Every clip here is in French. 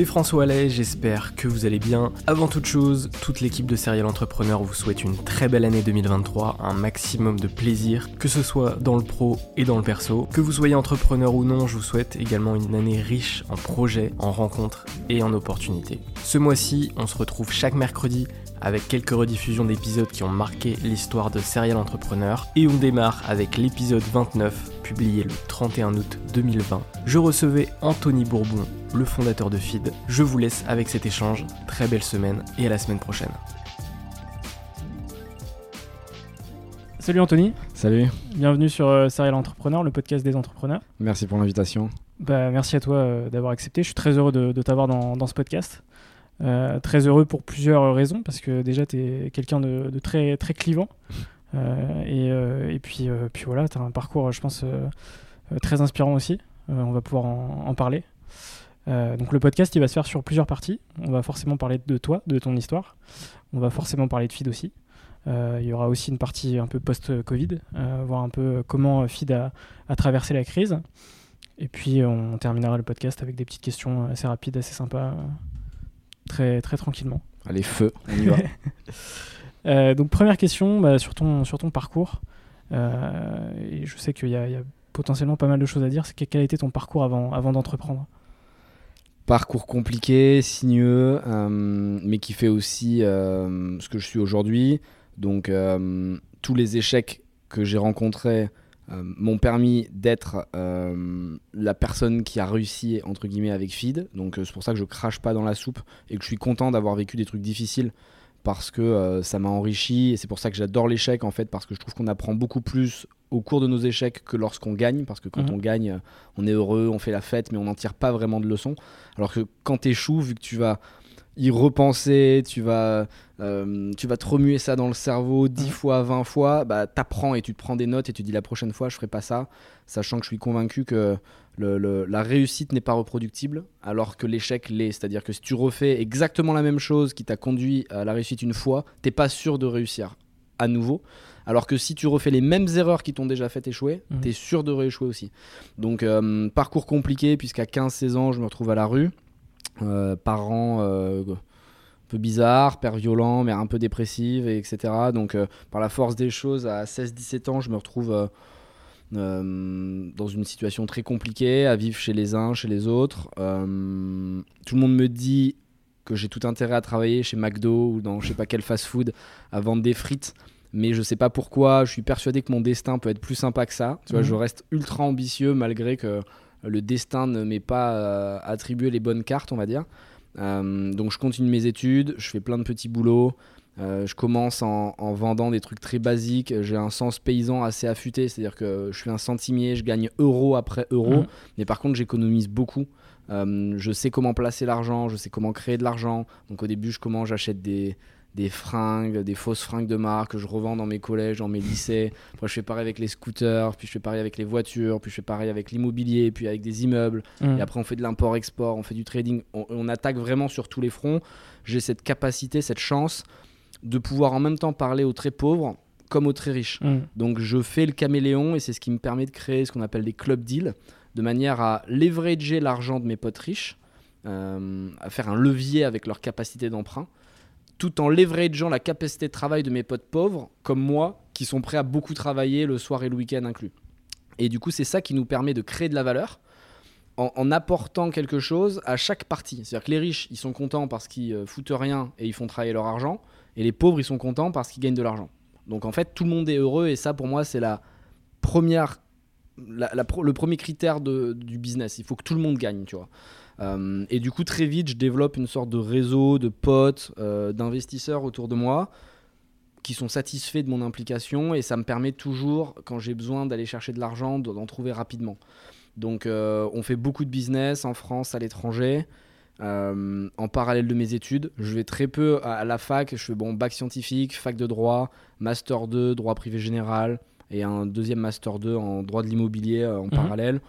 C'est François Allais, j'espère que vous allez bien. Avant toute chose, toute l'équipe de Serial Entrepreneur vous souhaite une très belle année 2023, un maximum de plaisir, que ce soit dans le pro et dans le perso. Que vous soyez entrepreneur ou non, je vous souhaite également une année riche en projets, en rencontres et en opportunités. Ce mois-ci, on se retrouve chaque mercredi avec quelques rediffusions d'épisodes qui ont marqué l'histoire de Serial Entrepreneur. Et on démarre avec l'épisode 29, publié le 31 août 2020. Je recevais Anthony Bourbon, le fondateur de Feed. Je vous laisse avec cet échange. Très belle semaine et à la semaine prochaine. Salut Anthony. Salut. Bienvenue sur euh, Serial Entrepreneur, le podcast des entrepreneurs. Merci pour l'invitation. Bah, merci à toi euh, d'avoir accepté. Je suis très heureux de, de t'avoir dans, dans, ce podcast. Euh, très heureux pour plusieurs raisons, parce que déjà, tu es quelqu'un de, très, très clivant. Euh, et, euh, et, puis, puis voilà, tu as un parcours, je pense, très inspirant aussi. on va pouvoir en, parler. donc le podcast, il va se faire sur plusieurs parties. On va forcément parler de toi, de ton histoire. On va forcément parler de Feed aussi. il y aura aussi une partie un peu post-Covid, voir un peu comment a, a traversé la crise. Et puis on terminera le podcast avec des petites questions assez rapides, assez sympas, très, très tranquillement. Allez, feu, on y va. euh, donc, première question bah, sur, ton, sur ton parcours. Euh, et je sais qu'il y, y, a potentiellement pas mal de choses à dire. C'est quel a été ton parcours avant, avant d'entreprendre? Parcours compliqué, sinueux, euh, mais qui fait aussi ce que je suis aujourd'hui. Donc, tous les échecs que j'ai rencontrés m'ont permis d'être euh, la personne qui a réussi entre guillemets avec Feed. Donc euh, c'est pour ça que je crache pas dans la soupe et que je suis content d'avoir vécu des trucs difficiles parce que euh, ça m'a enrichi et c'est pour ça que j'adore l'échec en fait parce que je trouve qu'on apprend beaucoup plus au cours de nos échecs que lorsqu'on gagne parce que quand mmh. on gagne on est heureux, on fait la fête mais on n'en tire pas vraiment de leçons alors que quand t'échoues vu que tu vas y repenser, tu vas, euh, tu vas te remuer ça dans le cerveau 10 mmh. fois, 20 fois, bah, t'apprends et tu te prends des notes et tu dis la prochaine fois je ferai pas ça, sachant que je suis convaincu que le, le, la réussite n'est pas reproductible, alors que l'échec l'est. C'est-à-dire que si tu refais exactement la même chose qui t'a conduit à la réussite une fois, t'es pas sûr de réussir à nouveau. Alors que si tu refais les mêmes erreurs qui t'ont déjà fait échouer, mmh. t'es sûr de rééchouer aussi. Donc euh, parcours compliqué puisqu'à 15-16 ans je me retrouve à la rue. Euh, parents euh, peu bizarres, père violent, mère un peu dépressive, et etc. Donc, euh, par la force des choses, à 16-17 ans, je me retrouve euh, dans une situation très compliquée, à vivre chez les uns, chez les autres. tout le monde me dit que j'ai tout intérêt à travailler chez McDo ou dans je sais pas quel fast-food à vendre des frites. Mais je sais pas pourquoi, je suis persuadé que mon destin peut être plus sympa que ça. Tu vois, mmh. je reste ultra ambitieux malgré que le destin ne m'est pas euh, attribué les bonnes cartes, on va dire. Euh, donc je continue mes études, je fais plein de petits boulots. Euh, je commence en, en vendant des trucs très basiques. J'ai un sens paysan assez affûté, c'est-à-dire que je suis un centimier, je gagne euro après euro. Mhm. Mais par contre, j'économise beaucoup. Euh, je sais comment placer l'argent, je sais comment créer de l'argent. Donc au début, je commence, j'achète des, des fringues, des fausses fringues de marque que je revends dans mes collèges, dans mes lycées. Après, je fais pareil avec les scooters, puis je fais pareil avec les voitures, puis je fais pareil avec l'immobilier, puis avec des immeubles. Mm. Et après, on fait de l'import-export, on fait du trading. On, on attaque vraiment sur tous les fronts. J'ai cette capacité, cette chance de pouvoir en même temps parler aux très pauvres comme aux très riches. Mm. Donc je fais le caméléon et c'est ce qui me permet de créer ce qu'on appelle des club deals, de manière à leverager l'argent de mes potes riches, euh, à faire un levier avec leur capacité d'emprunt, tout en leverageant la capacité de travail de mes potes pauvres, comme moi, qui sont prêts à beaucoup travailler le soir et le week-end inclus. Et du coup, c'est ça qui nous permet de créer de la valeur en, apportant quelque chose à chaque partie. C'est-à-dire que les riches, ils sont contents parce qu'ils euh, foutent rien et ils font travailler leur argent, et les pauvres, ils sont contents parce qu'ils gagnent de l'argent. Donc en fait, tout le monde est heureux, et ça, pour moi, c'est la première, le premier critère de- du business. Il faut que tout le monde gagne, tu vois. Euh, et du coup, très vite, je développe une sorte de réseau de potes, euh, d'investisseurs autour de moi qui sont satisfaits de mon implication et ça me permet toujours, quand j'ai besoin d'aller chercher de l'argent, de- d'en trouver rapidement. Donc, euh, on fait beaucoup de business en France, à l'étranger. euh, en parallèle de mes études, je vais très peu à, à la fac. Je fais bon bac scientifique, fac de droit, master 2, droit privé général et un deuxième master 2 en droit de l'immobilier euh, en parallèle.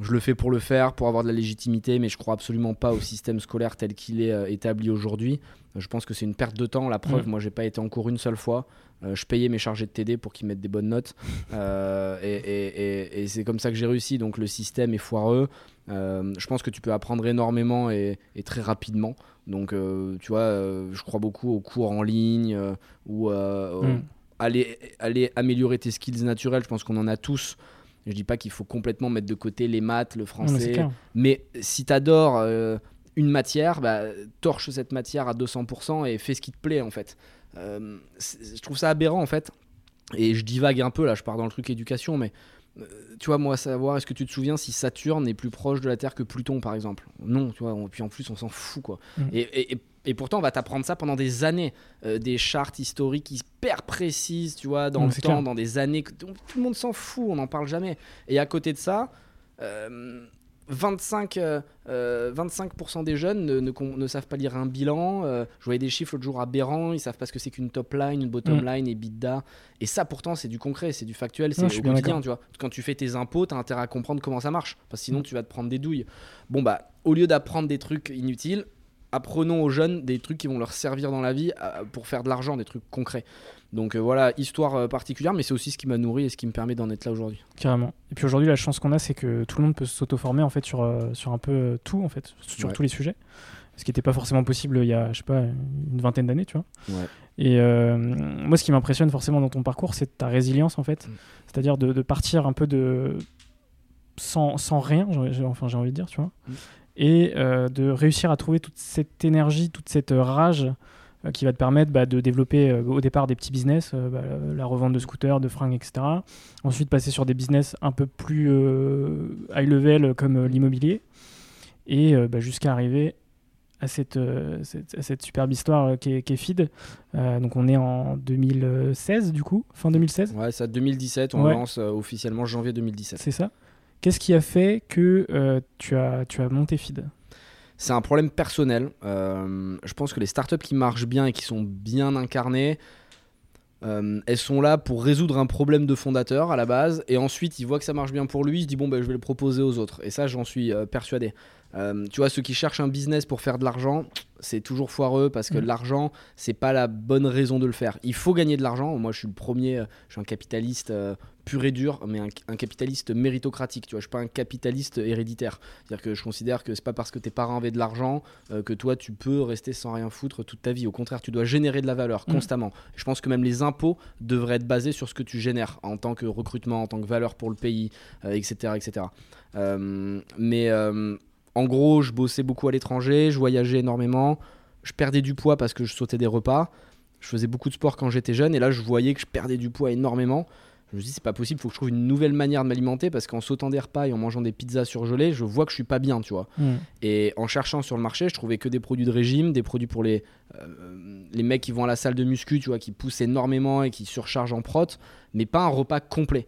Je le fais pour le faire, pour avoir de la légitimité, mais je crois absolument pas au système scolaire tel qu'il est euh, établi aujourd'hui. Je pense que c'est une perte de temps. La preuve, Mhm. moi, j'ai pas été en cours une seule fois. Euh, je payais mes chargés de TD pour qu'ils mettent des bonnes notes. Euh, et et- et- et c'est comme ça que j'ai réussi. Donc le système est foireux. Euh, je pense que tu peux apprendre énormément et, très rapidement. Donc, tu vois, je crois beaucoup aux cours en ligne ou Mm. aller, aller améliorer tes skills naturels. Je pense qu'on en a tous. Je dis pas qu'il faut complètement mettre de côté les maths, le Non, mais c'est français. Mais si tu adores une matière, bah, torche cette matière à 200% et fais ce qui te plaît en fait. Euh, je trouve ça aberrant en fait. Et je divague un peu là, je pars dans le truc éducation, mais euh, tu vois, moi, savoir, est-ce que tu te souviens si Saturne est plus proche de la Terre que Pluton par exemple? Non, tu vois, on- puis en plus on s'en fout quoi. Mm. Et, et- et- et pourtant on va t'apprendre ça pendant des années, Euh, des chartes historiques hyper précises, tu vois, dans Mm, le temps, clair. dans des années, que tout le monde s'en fout, on n'en parle jamais. Et à côté de ça, euh, 25, euh, euh, 25% des jeunes ne, ne con- ne savent pas lire un bilan. Je voyais des chiffres l'autre jour aberrants. Ils savent pas ce que c'est qu'une top line, une bottom Mm. line et bidda. Et ça, pourtant, c'est du concret, c'est du factuel, c'est au quotidien. Tu vois. Quand tu fais tes impôts, tu as intérêt à comprendre comment ça marche. Parce que sinon, tu vas te prendre des douilles. Bon, bah, au lieu d'apprendre des trucs inutiles, apprenons aux jeunes des trucs qui vont leur servir dans la vie euh, pour faire de l'argent, des trucs concrets. Donc euh, voilà, histoire euh, particulière, mais c'est aussi ce qui m'a nourri et ce qui me permet d'en être là aujourd'hui. Carrément. Et puis aujourd'hui, la chance qu'on a, c'est que tout le monde peut s'auto-former en fait sur, euh, sur un peu tout en fait, sur Ouais. tous les sujets. Ce qui n'était pas forcément possible il y a, je sais pas, une vingtaine d'années, tu vois. Ouais. Et moi, ce qui m'impressionne forcément dans ton parcours, c'est ta résilience en fait. Mm. C'est-à-dire de, de partir un peu de sans, sans rien, j'ai- j'ai- enfin j'ai envie de dire, tu vois. Mm. Et euh, de réussir à trouver toute cette énergie, toute cette rage euh, qui va te permettre bah, de développer euh, au départ des petits business, euh, bah, la revente de scooters, de fringues, etc. Ensuite passer sur des business un peu plus euh, high level comme euh, l'immobilier. Et euh, bah, jusqu'à arriver à cette, euh, cette, à cette superbe histoire euh, qui est. Euh, donc on est en 2016 du coup, fin 2016, Ouais, ça 2017, on Ouais. lance euh, officiellement janvier 2017. c'est ça. Qu'est-ce qui a fait que euh, tu, as, monté Feed? C'est un problème personnel. Euh, je pense que les startups qui marchent bien et qui sont bien incarnées, euh, elles sont là pour résoudre un problème de fondateur à la base. Et ensuite, il voit que ça marche bien pour lui, il se dit bon, ben, je vais le proposer aux autres. Et ça, j'en suis persuadé. Euh, tu vois, ceux qui cherchent un business pour faire de l'argent, c'est toujours foireux parce que Mm. l'argent, c'est pas la bonne raison de le faire. Il faut gagner de l'argent. Moi, je suis le premier, euh, je suis un capitaliste euh, pur et dur, mais un, un capitaliste méritocratique. Tu vois, je suis pas un capitaliste héréditaire. C'est-à-dire que je considère que c'est pas parce que tes parents avaient de l'argent euh, que toi, tu peux rester sans rien foutre toute ta vie. Au contraire, tu dois générer de la valeur Mm. constamment. Je pense que même les impôts devraient être basés sur ce que tu génères en tant que recrutement, en tant que valeur pour le pays, euh, etc., etc. Mais en gros, je bossais beaucoup à l'étranger, je voyageais énormément, je perdais du poids parce que je sautais des repas, je faisais beaucoup de sport quand j'étais jeune, et là, je voyais que je perdais du poids énormément. Je me dis, c'est pas possible, faut que je trouve une nouvelle manière de m'alimenter parce qu'en sautant des repas et en mangeant des pizzas surgelées, je vois que je suis pas bien, tu vois. Mm. Et en cherchant sur le marché, je trouvais que des produits de régime, des produits pour les, euh, les mecs qui vont à la salle de muscu, tu vois, qui poussent énormément et qui surchargent en prot, mais pas un repas complet.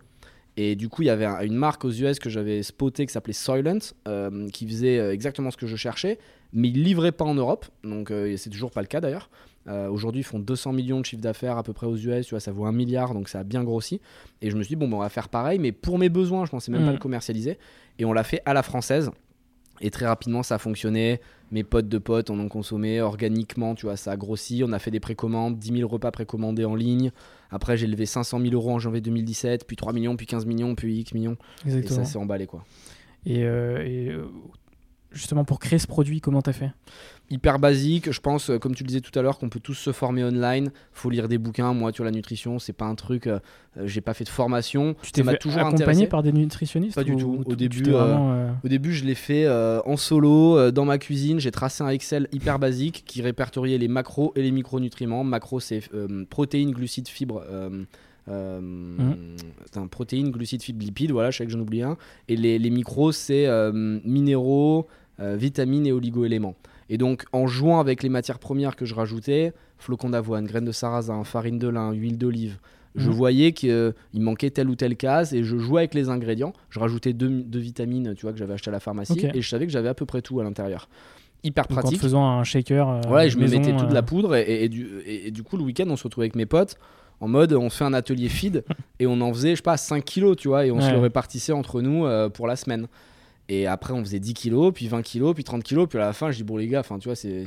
Et du coup, il y avait un- une marque aux US que j'avais spoté qui s'appelait Soylent, euh, qui faisait euh, exactement ce que je cherchais, mais ils livraient pas en Europe, donc euh, c'est toujours pas le cas d'ailleurs. Euh, Aujourd'hui, ils font 200 millions de chiffre d'affaires à peu près aux US, tu vois, ça vaut un milliard, donc ça a bien grossi. Et je me suis dit, bon, on va faire pareil, mais pour mes besoins, je pensais même pas Mhm. le commercialiser. Et on l'a fait à la française. Et très rapidement, ça a fonctionné. Mes potes de potes en ont consommé organiquement, tu vois, ça a grossi. On a fait des précommandes, 10 000 repas précommandés en ligne. Après, j'ai levé 500 000 euros en janvier 2017, puis 3 millions, puis 15 millions, puis X millions. Et Exactement. ça s'est emballé, quoi. Et, euh, et, euh, justement, pour créer ce produit, comment t'as fait? Hyper basique. Je pense, euh, comme tu le disais tout à l'heure, qu'on peut tous se former online. Faut lire des bouquins. Moi, tu vois, la nutrition, c'est pas un truc. euh, j'ai pas fait de formation. Tu t'es toujours accompagné intéressé. par des nutritionnistes Pas du ou- tout. Au début, euh, vraiment, euh, Au début, je l'ai fait euh, en solo, dans ma cuisine. J'ai tracé un Excel hyper basique qui répertoriait les macros et les micronutriments. Macros, c'est protéines, glucides, fibres. euh, attends, protéines, glucides, fibres, lipides. Voilà, je sais que j'en oublie un. Et les, les micros, c'est euh, minéraux, vitamines et oligo-éléments. Et donc, en jouant avec les matières premières que je rajoutais, flocons d'avoine, graines de sarrasin, farine de lin, huile d'olive, je Mhm. voyais qu'il manquait telle ou telle case et je jouais avec les ingrédients. Je rajoutais deux, deux vitamines, tu vois, que j'avais acheté à la pharmacie et je savais que j'avais à peu près tout à l'intérieur. Hyper donc en pratique. faisant un shaker. euh, Voilà, je maison, me mettais toute euh, la poudre et, et- et du, et- du coup, le week-end, on se retrouvait avec mes potes en mode on fait un atelier feed et on en faisait, je sais pas, 5 kilos, tu vois, et on se le répartissait entre nous euh, pour la semaine. Et après, on faisait 10 kilos, puis 20 kilos, puis 30 kilos, puis à la fin, je dis, bon, les gars, enfin, tu vois, c'est.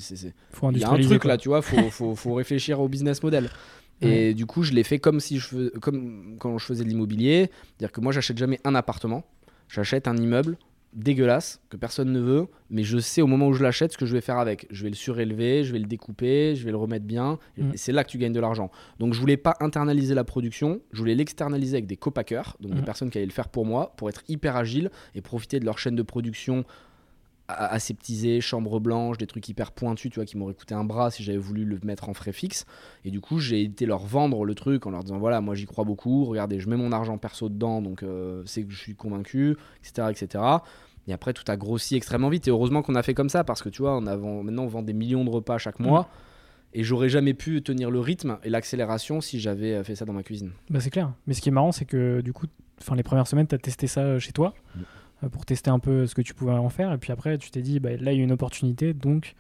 il y a un truc quoi. là, tu vois, faut, faut, faut réfléchir au business model. Et du coup, je l'ai fait comme si je fais- comme quand je faisais de l'immobilier, c'est-à-dire que moi, j'achète jamais un appartement, j'achète un immeuble dégueulasse que personne ne veut, mais je sais au moment où je l'achète ce que je vais faire avec. Je vais le surélever, je vais le découper, je vais le remettre bien, et Mm. c'est là que tu gagnes de l'argent. Donc, je voulais pas internaliser la production, je voulais l'externaliser avec des copackers, donc des Mm. personnes qui allaient le faire pour moi, pour être hyper agile et profiter de leur chaîne de production aseptisé, chambre blanche, des trucs hyper pointus, tu vois, qui m'auraient coûté un bras si j'avais voulu le mettre en frais fixe. Et du coup, j'ai été leur vendre le truc en leur disant voilà, moi j'y crois beaucoup, regardez, je mets mon argent perso dedans, donc euh, c'est que je suis convaincu, etc., etc. Et après, tout a grossi extrêmement vite. Et heureusement qu'on a fait comme ça parce que tu vois, on a, vend- maintenant on vend des millions de repas chaque mois. Et j'aurais jamais pu tenir le rythme et l'accélération si j'avais euh, fait ça dans ma cuisine. Bah, c'est clair. Mais ce qui est marrant, c'est que du coup, les premières semaines, tu as testé ça euh, chez toi Mm. Euh, pour tester un peu ce que tu pouvais en faire. Et puis après, tu t'es dit, bah, là, il y a une opportunité, donc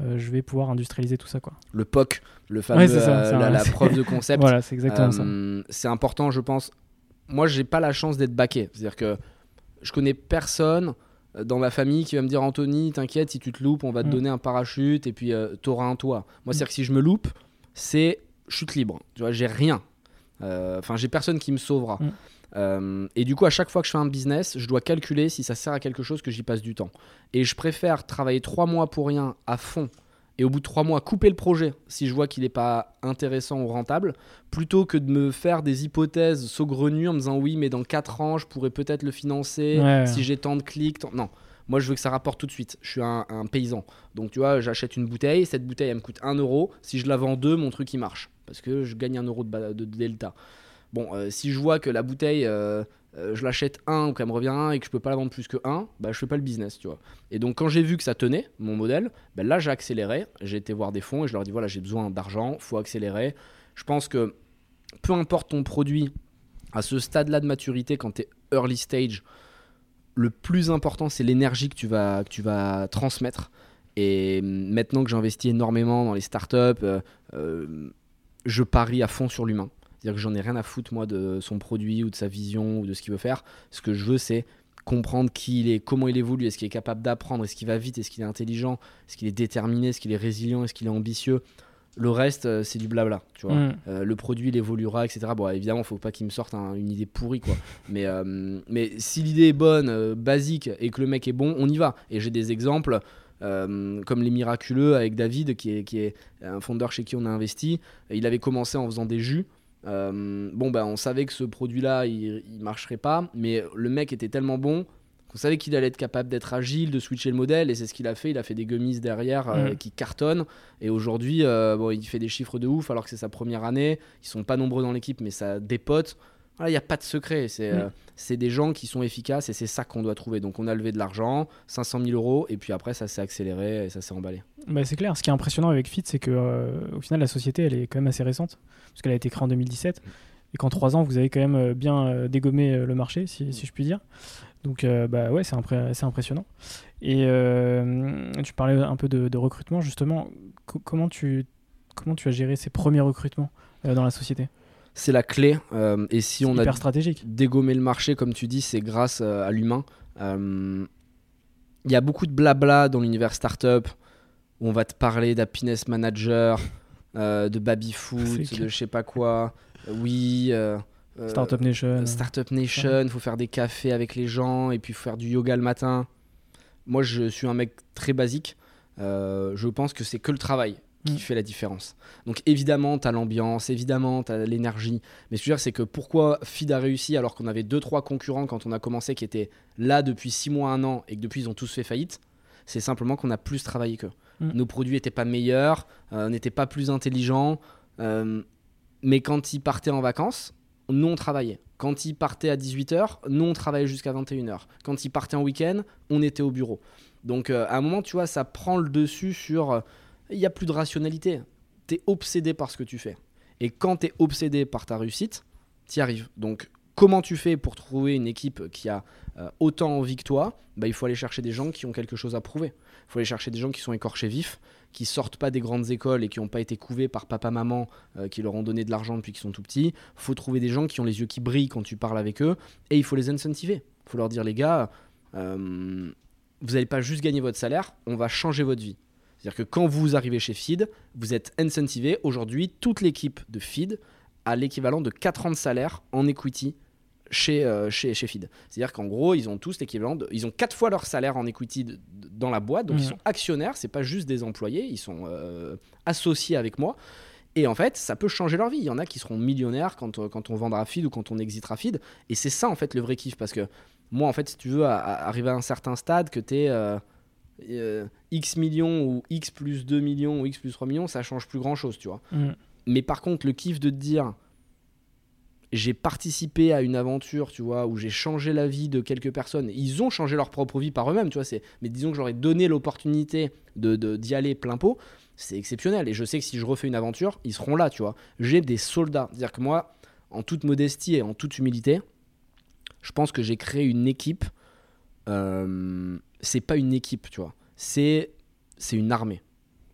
euh, je vais pouvoir industrialiser tout ça. Quoi. Le POC, le fameux, Ouais, ça, euh, la, preuve de concept. Voilà, c'est exactement ça. C'est important, je pense. Moi, j'ai pas la chance d'être baqué. C'est-à-dire que je connais personne dans ma famille qui va me dire Anthony, t'inquiète, si tu te loupes, on va te Mm. donner un parachute et puis t'auras un toit. Moi, Mm. c'est-à-dire que si je me loupe, c'est chute libre. Tu vois, j'ai rien. Enfin, j'ai personne qui me sauvera. Mm. Euh, et du coup, à chaque fois que je fais un business, je dois calculer si ça sert à quelque chose que j'y passe du temps. Et je préfère travailler trois mois pour rien à fond et au bout de trois mois couper le projet si je vois qu'il n'est pas intéressant ou rentable, plutôt que de me faire des hypothèses saugrenues en me disant oui, mais dans quatre ans, je pourrais peut-être le financer Ouais. si j'ai tant de clics. tant- Non. Moi, je veux que ça rapporte tout de suite. Je suis un, un paysan. Donc, tu vois, j'achète une bouteille. Cette bouteille, elle me coûte 1 euro. Si je la vends 2, mon truc, il marche. Parce que je gagne 1 euro de delta. Bon, euh, si je vois que la bouteille, euh, euh, je l'achète 1 ou qu'elle me revient 1 et que je peux pas la vendre plus que 1, bah, je fais pas le business, tu vois. Et donc, quand j'ai vu que ça tenait, mon modèle, bah, là, j'ai accéléré. J'ai été voir des fonds et je leur ai dit voilà, j'ai besoin d'argent, faut accélérer. Je pense que peu importe ton produit, à ce stade-là de maturité, quand tu es early stage, le plus important, c'est l'énergie que tu vas, que tu vas transmettre. Et maintenant que j'investis énormément dans les startups, je parie à fond sur l'humain. C'est-à-dire que j'en ai rien à foutre, moi, de son produit ou de sa vision ou de ce qu'il veut faire. Ce que je veux, c'est comprendre qui il est, comment il évolue, est-ce qu'il est capable d'apprendre, est-ce qu'il va vite, est-ce qu'il est intelligent, est-ce qu'il est déterminé, est-ce qu'il est résilient, est-ce qu'il est ambitieux. Le reste, euh, c'est du blabla, tu vois. Mm. Euh, le produit il évoluera, etc. Bon, évidemment, faut pas qu'il me sorte un- une idée pourrie, quoi. mais, euh, mais si l'idée est bonne, euh, basique, et que le mec est bon, on y va. Et j'ai des exemples, euh, comme les miraculeux avec David, qui est, qui est un fondeur chez qui on a investi. Il avait commencé en faisant des jus. Euh, bon, ben, on savait que ce produit-là, il, il marcherait pas, mais le mec était tellement bon qu'on savait qu'il allait être capable d'être agile, de switcher le modèle, et c'est ce qu'il a fait. Il a fait des gummies derrière euh, qui cartonnent. Et aujourd'hui, euh, bon, il fait des chiffres de ouf alors que c'est sa première année. Ils sont pas nombreux dans l'équipe, mais ça dépote. Voilà, il n'y a pas de secret. C'est Mm. euh, c'est des gens qui sont efficaces et c'est ça qu'on doit trouver. Donc on a levé de l'argent, 500 000 euros, et puis après ça s'est accéléré et ça s'est emballé. Bah, c'est clair. Ce qui est impressionnant avec Fit, c'est que euh, au final, la société, elle est quand même assez récente, parce qu'elle a été créée en 2017, et qu'en trois ans, vous avez quand même euh, bien euh, dégommé le marché, si, si je puis dire. Donc, euh, bah ouais, c'est impré- impressionnant. Et tu parlais un peu de, de recrutement, justement. Co- comment tu comment tu as géré ces premiers recrutements dans la société? C'est la clé. euh, et si on a stratégique. dégommer le marché, comme tu dis, c'est grâce euh, à l'humain. Euh, Il y a beaucoup de blabla dans l'univers startup où on va te parler d'happiness manager, euh, de baby clair. de je sais pas quoi. Euh, oui. euh, euh, Startup Nation. Startup Nation, il faut faire des cafés avec les gens et puis faut faire du yoga le matin. Moi, je suis un mec très basique. Euh, je pense que c'est que le travail qui Mm. fait la différence. Donc évidemment, tu as l'ambiance, évidemment, tu as l'énergie. Mais ce que je veux dire, c'est que pourquoi Feed a réussi alors qu'on avait deux trois concurrents quand on a commencé qui étaient là depuis 6 mois, 1 an et que depuis ils ont tous fait faillite c'est simplement qu'on a plus travaillé qu'eux. Mm. Nos produits n'étaient pas meilleurs, euh, n'étaient pas plus intelligents, euh, mais quand ils partaient en vacances, nous on travaillait. Quand ils partaient à 18h, nous on travaillait jusqu'à 21h. Quand ils partaient en week-end, on était au bureau. Donc euh, à un moment, tu vois, ça prend le dessus sur... Il n'y a plus de rationalité. Tu es obsédé par ce que tu fais. Et quand tu es obsédé par ta réussite, tu y arrives. Donc comment tu fais pour trouver une équipe qui a euh, autant envie que toi? Bah, Il faut aller chercher des gens qui ont quelque chose à prouver. Il faut aller chercher des gens qui sont écorchés vifs, qui sortent pas des grandes écoles et qui n'ont pas été couvés par papa-maman euh, qui leur ont donné de l'argent depuis qu'ils sont tout petits. Il faut trouver des gens qui ont les yeux qui brillent quand tu parles avec eux et il faut les incentiver. Il faut leur dire les gars, euh, vous n'allez pas juste gagner votre salaire, on va changer votre vie. C'est-à-dire que quand vous arrivez chez Feed, vous êtes incentivé. Aujourd'hui, toute l'équipe de Feed a l'équivalent de 4 ans de salaire en equity chez, euh, chez, chez Feed. C'est-à-dire qu'en gros, ils ont tous l'équivalent de. Ils ont 4 fois leur salaire en equity de- de- dans la boîte. Donc ils sont actionnaires, c'est pas juste des employés, ils sont euh, associés avec moi. Et en fait, ça peut changer leur vie. Il y en a qui seront millionnaires quand, euh, quand on vendra Feed ou quand on exitera Feed. Et c'est ça, en fait, le vrai kiff. Parce que moi, en fait, si tu veux, à- à arriver à un certain stade, que tu es X millions ou X plus 2 millions ou X plus 3 millions, ça change plus grand-chose, tu vois. Mm. Mais par contre, le kiff de te dire, j'ai participé à une aventure, tu vois, où j'ai changé la vie de quelques personnes. Ils ont changé leur propre vie par eux-mêmes, tu vois. C'est, mais disons que j'aurais donné l'opportunité de, de- d'y aller plein pot. C'est exceptionnel. Et je sais que si je refais une aventure, ils seront là, tu vois. J'ai des soldats. C'est-à-dire que moi, en toute modestie et en toute humilité, je pense que j'ai créé une équipe. Euh, c'est pas une équipe, tu vois. C'est, une armée.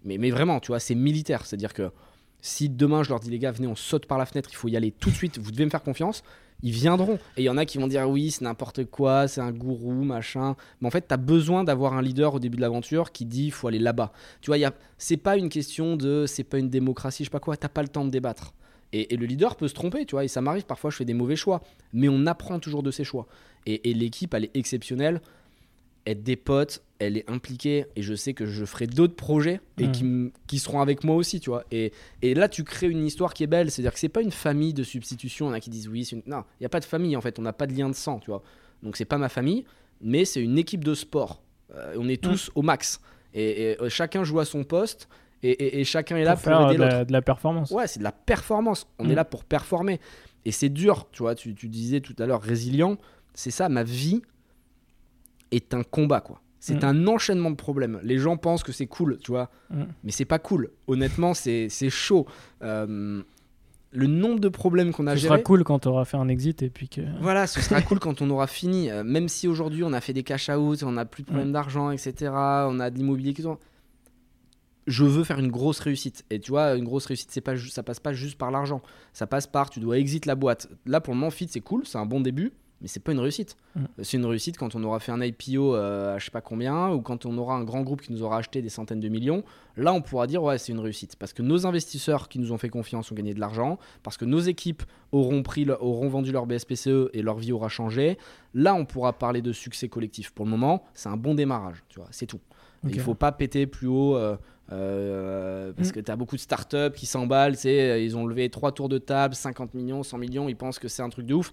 Mais, mais vraiment, tu vois, c'est militaire. C'est-à-dire que si demain je leur dis les gars venez on saute par la fenêtre il faut y aller tout de suite vous devez me faire confiance ils viendront et il y en a qui vont dire oui c'est n'importe quoi c'est un gourou machin mais en fait tu as besoin d'avoir un leader au début de l'aventure qui dit il faut aller là-bas tu vois c'est pas une question de c'est pas une démocratie je sais pas quoi t'as pas le temps de débattre et, et le leader peut se tromper tu vois et ça m'arrive parfois je fais des mauvais choix mais on apprend toujours de ses choix et, et l'équipe elle est exceptionnelle être des potes, elle est impliquée et je sais que je ferai d'autres projets et Mhm. qui, seront avec moi aussi, tu vois. Et, et là, tu crées une histoire qui est belle, c'est-à-dire que c'est pas une famille de substitution. Il y en a qui disent oui, c'est une... non, il n'y a pas de famille en fait, on n'a pas de lien de sang, tu vois. Donc c'est pas ma famille, mais c'est une équipe de sport. Euh, on est tous au max et, et, euh, chacun joue à son poste et, et- et chacun est là Pour pour, faire aider de la, de la performance. Ouais, c'est de la performance. On Mm. est là pour performer. Et c'est dur, tu vois. Tu, tu disais tout à l'heure résilient. C'est ça, ma vie est un combat, quoi. C'est Mm. un enchaînement de problèmes. Les gens pensent que c'est cool, tu vois. Mm. Mais c'est pas cool. Honnêtement, c'est chaud. Euh, le nombre de problèmes qu'on a Ce sera cool quand tu auras fait un exit et puis que. Voilà, ce sera cool quand on aura fini. Euh, même si aujourd'hui on a fait des cash out, on n'a plus de problème d'argent, etc. On a de l'immobilier qui sont. Je veux faire une grosse réussite. Et tu vois, une grosse réussite, c'est pas ça passe pas juste par l'argent. Ça passe par, tu dois exit la boîte. Là, pour le moment, fit, c'est cool, c'est un bon début, mais c'est pas une réussite. Mm. C'est une réussite quand on aura fait un IPO euh, à je sais pas combien, ou quand on aura un grand groupe qui nous aura acheté des centaines de millions. Là, on pourra dire, ouais, c'est une réussite. Parce que nos investisseurs qui nous ont fait confiance ont gagné de l'argent, parce que nos équipes auront, pris le- auront vendu leur BSPCE et leur vie aura changé. Là, on pourra parler de succès collectif. Pour le moment, c'est un bon démarrage, tu vois, c'est tout. Ok. Il faut pas péter plus haut euh, euh, parce Mm. que tu as beaucoup de startups qui s'emballent, c'est ils ont levé trois tours de table, 50 millions, 100 millions, ils pensent que c'est un truc de ouf.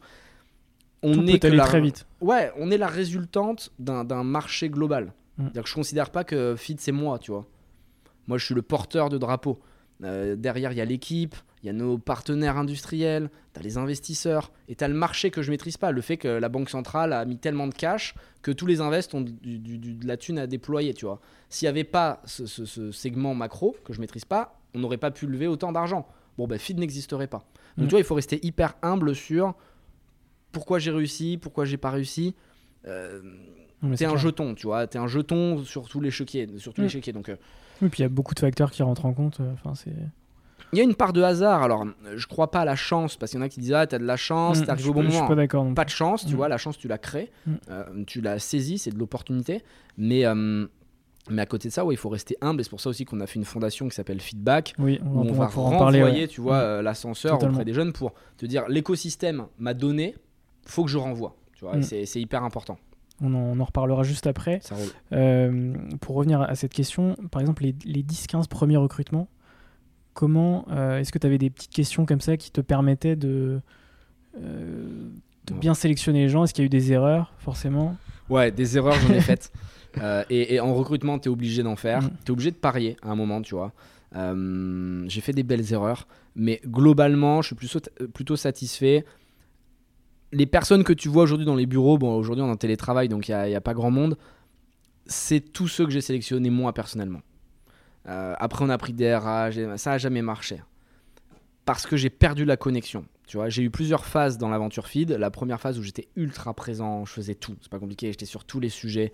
On Tout est peut aller la... très vite. Ouais, on est la résultante d'un marché global. Mm. C'est-à-dire que je considère pas que Feed c'est moi, tu vois. Moi, je suis le porteur de drapeau. Euh, derrière, il y a l'équipe, il y a nos partenaires industriels, tu as les investisseurs, et tu as le marché que je maîtrise pas. Le fait que la Banque centrale a mis tellement de cash que tous les invests ont du- du- du- de la thune à déployer, tu vois. S'il n'y avait pas ce, ce- ce segment macro que je maîtrise pas, on n'aurait pas pu lever autant d'argent. Bon, ben, Feed n'existerait pas. Donc, Mm. tu vois, il faut rester hyper humble sur pourquoi j'ai réussi, pourquoi j'ai pas réussi. Euh, t'es un clair. jeton, tu vois. T'es un jeton sur tous les chéquiers. Sur tous Mm. les chéquiers. Donc, euh, Oui, puis il y a beaucoup de facteurs qui rentrent en compte. euh, Enfin, c'est. il y a une part de hasard. Alors, je crois pas à la chance, parce qu'il y en a qui disent Ah, t'as de la chance, Mm, t'arrives au bon pas- Je moment. suis pas d'accord. Pas de chance, tu Mm. vois, la chance tu la crées, Mm. euh, tu la saisis, c'est de l'opportunité. Mais, euh, mais à côté de ça, ouais, il faut rester humble et c'est pour ça aussi qu'on a fait une fondation qui s'appelle Feedback, Oui, on, où on, va renvoyer, en parler. ouais. tu vois, Mm. euh, l'ascenseur auprès des jeunes pour te dire l'écosystème m'a donné, faut que je renvoie. Tu vois, Mm. c'est hyper important. On, en, on en reparlera juste après. Ça roule. Euh, pour revenir à cette question, par exemple, les, les 10-15 premiers recrutements, comment euh, est-ce que tu avais des petites questions comme ça qui te permettaient de, euh, de Ouais. bien sélectionner les gens? Est-ce qu'il y a eu des erreurs, forcément? Ouais, des erreurs, j'en ai faites. Et, et en recrutement, tu es obligé d'en faire. Mm. Tu es obligé de parier à un moment, tu vois. J'ai fait des belles erreurs, mais globalement, je suis plutôt, plutôt satisfait. Les personnes que tu vois aujourd'hui dans les bureaux, bon, aujourd'hui on est en télétravail, donc il n'y a, pas grand monde, c'est tous ceux que j'ai sélectionnés moi personnellement. Euh, après, on a pris des RH, ça n'a jamais marché. Parce que j'ai perdu la connexion. Tu vois, j'ai eu plusieurs phases dans l'aventure feed. La première phase où j'étais ultra présent, je faisais tout. C'est pas compliqué, j'étais sur tous les sujets.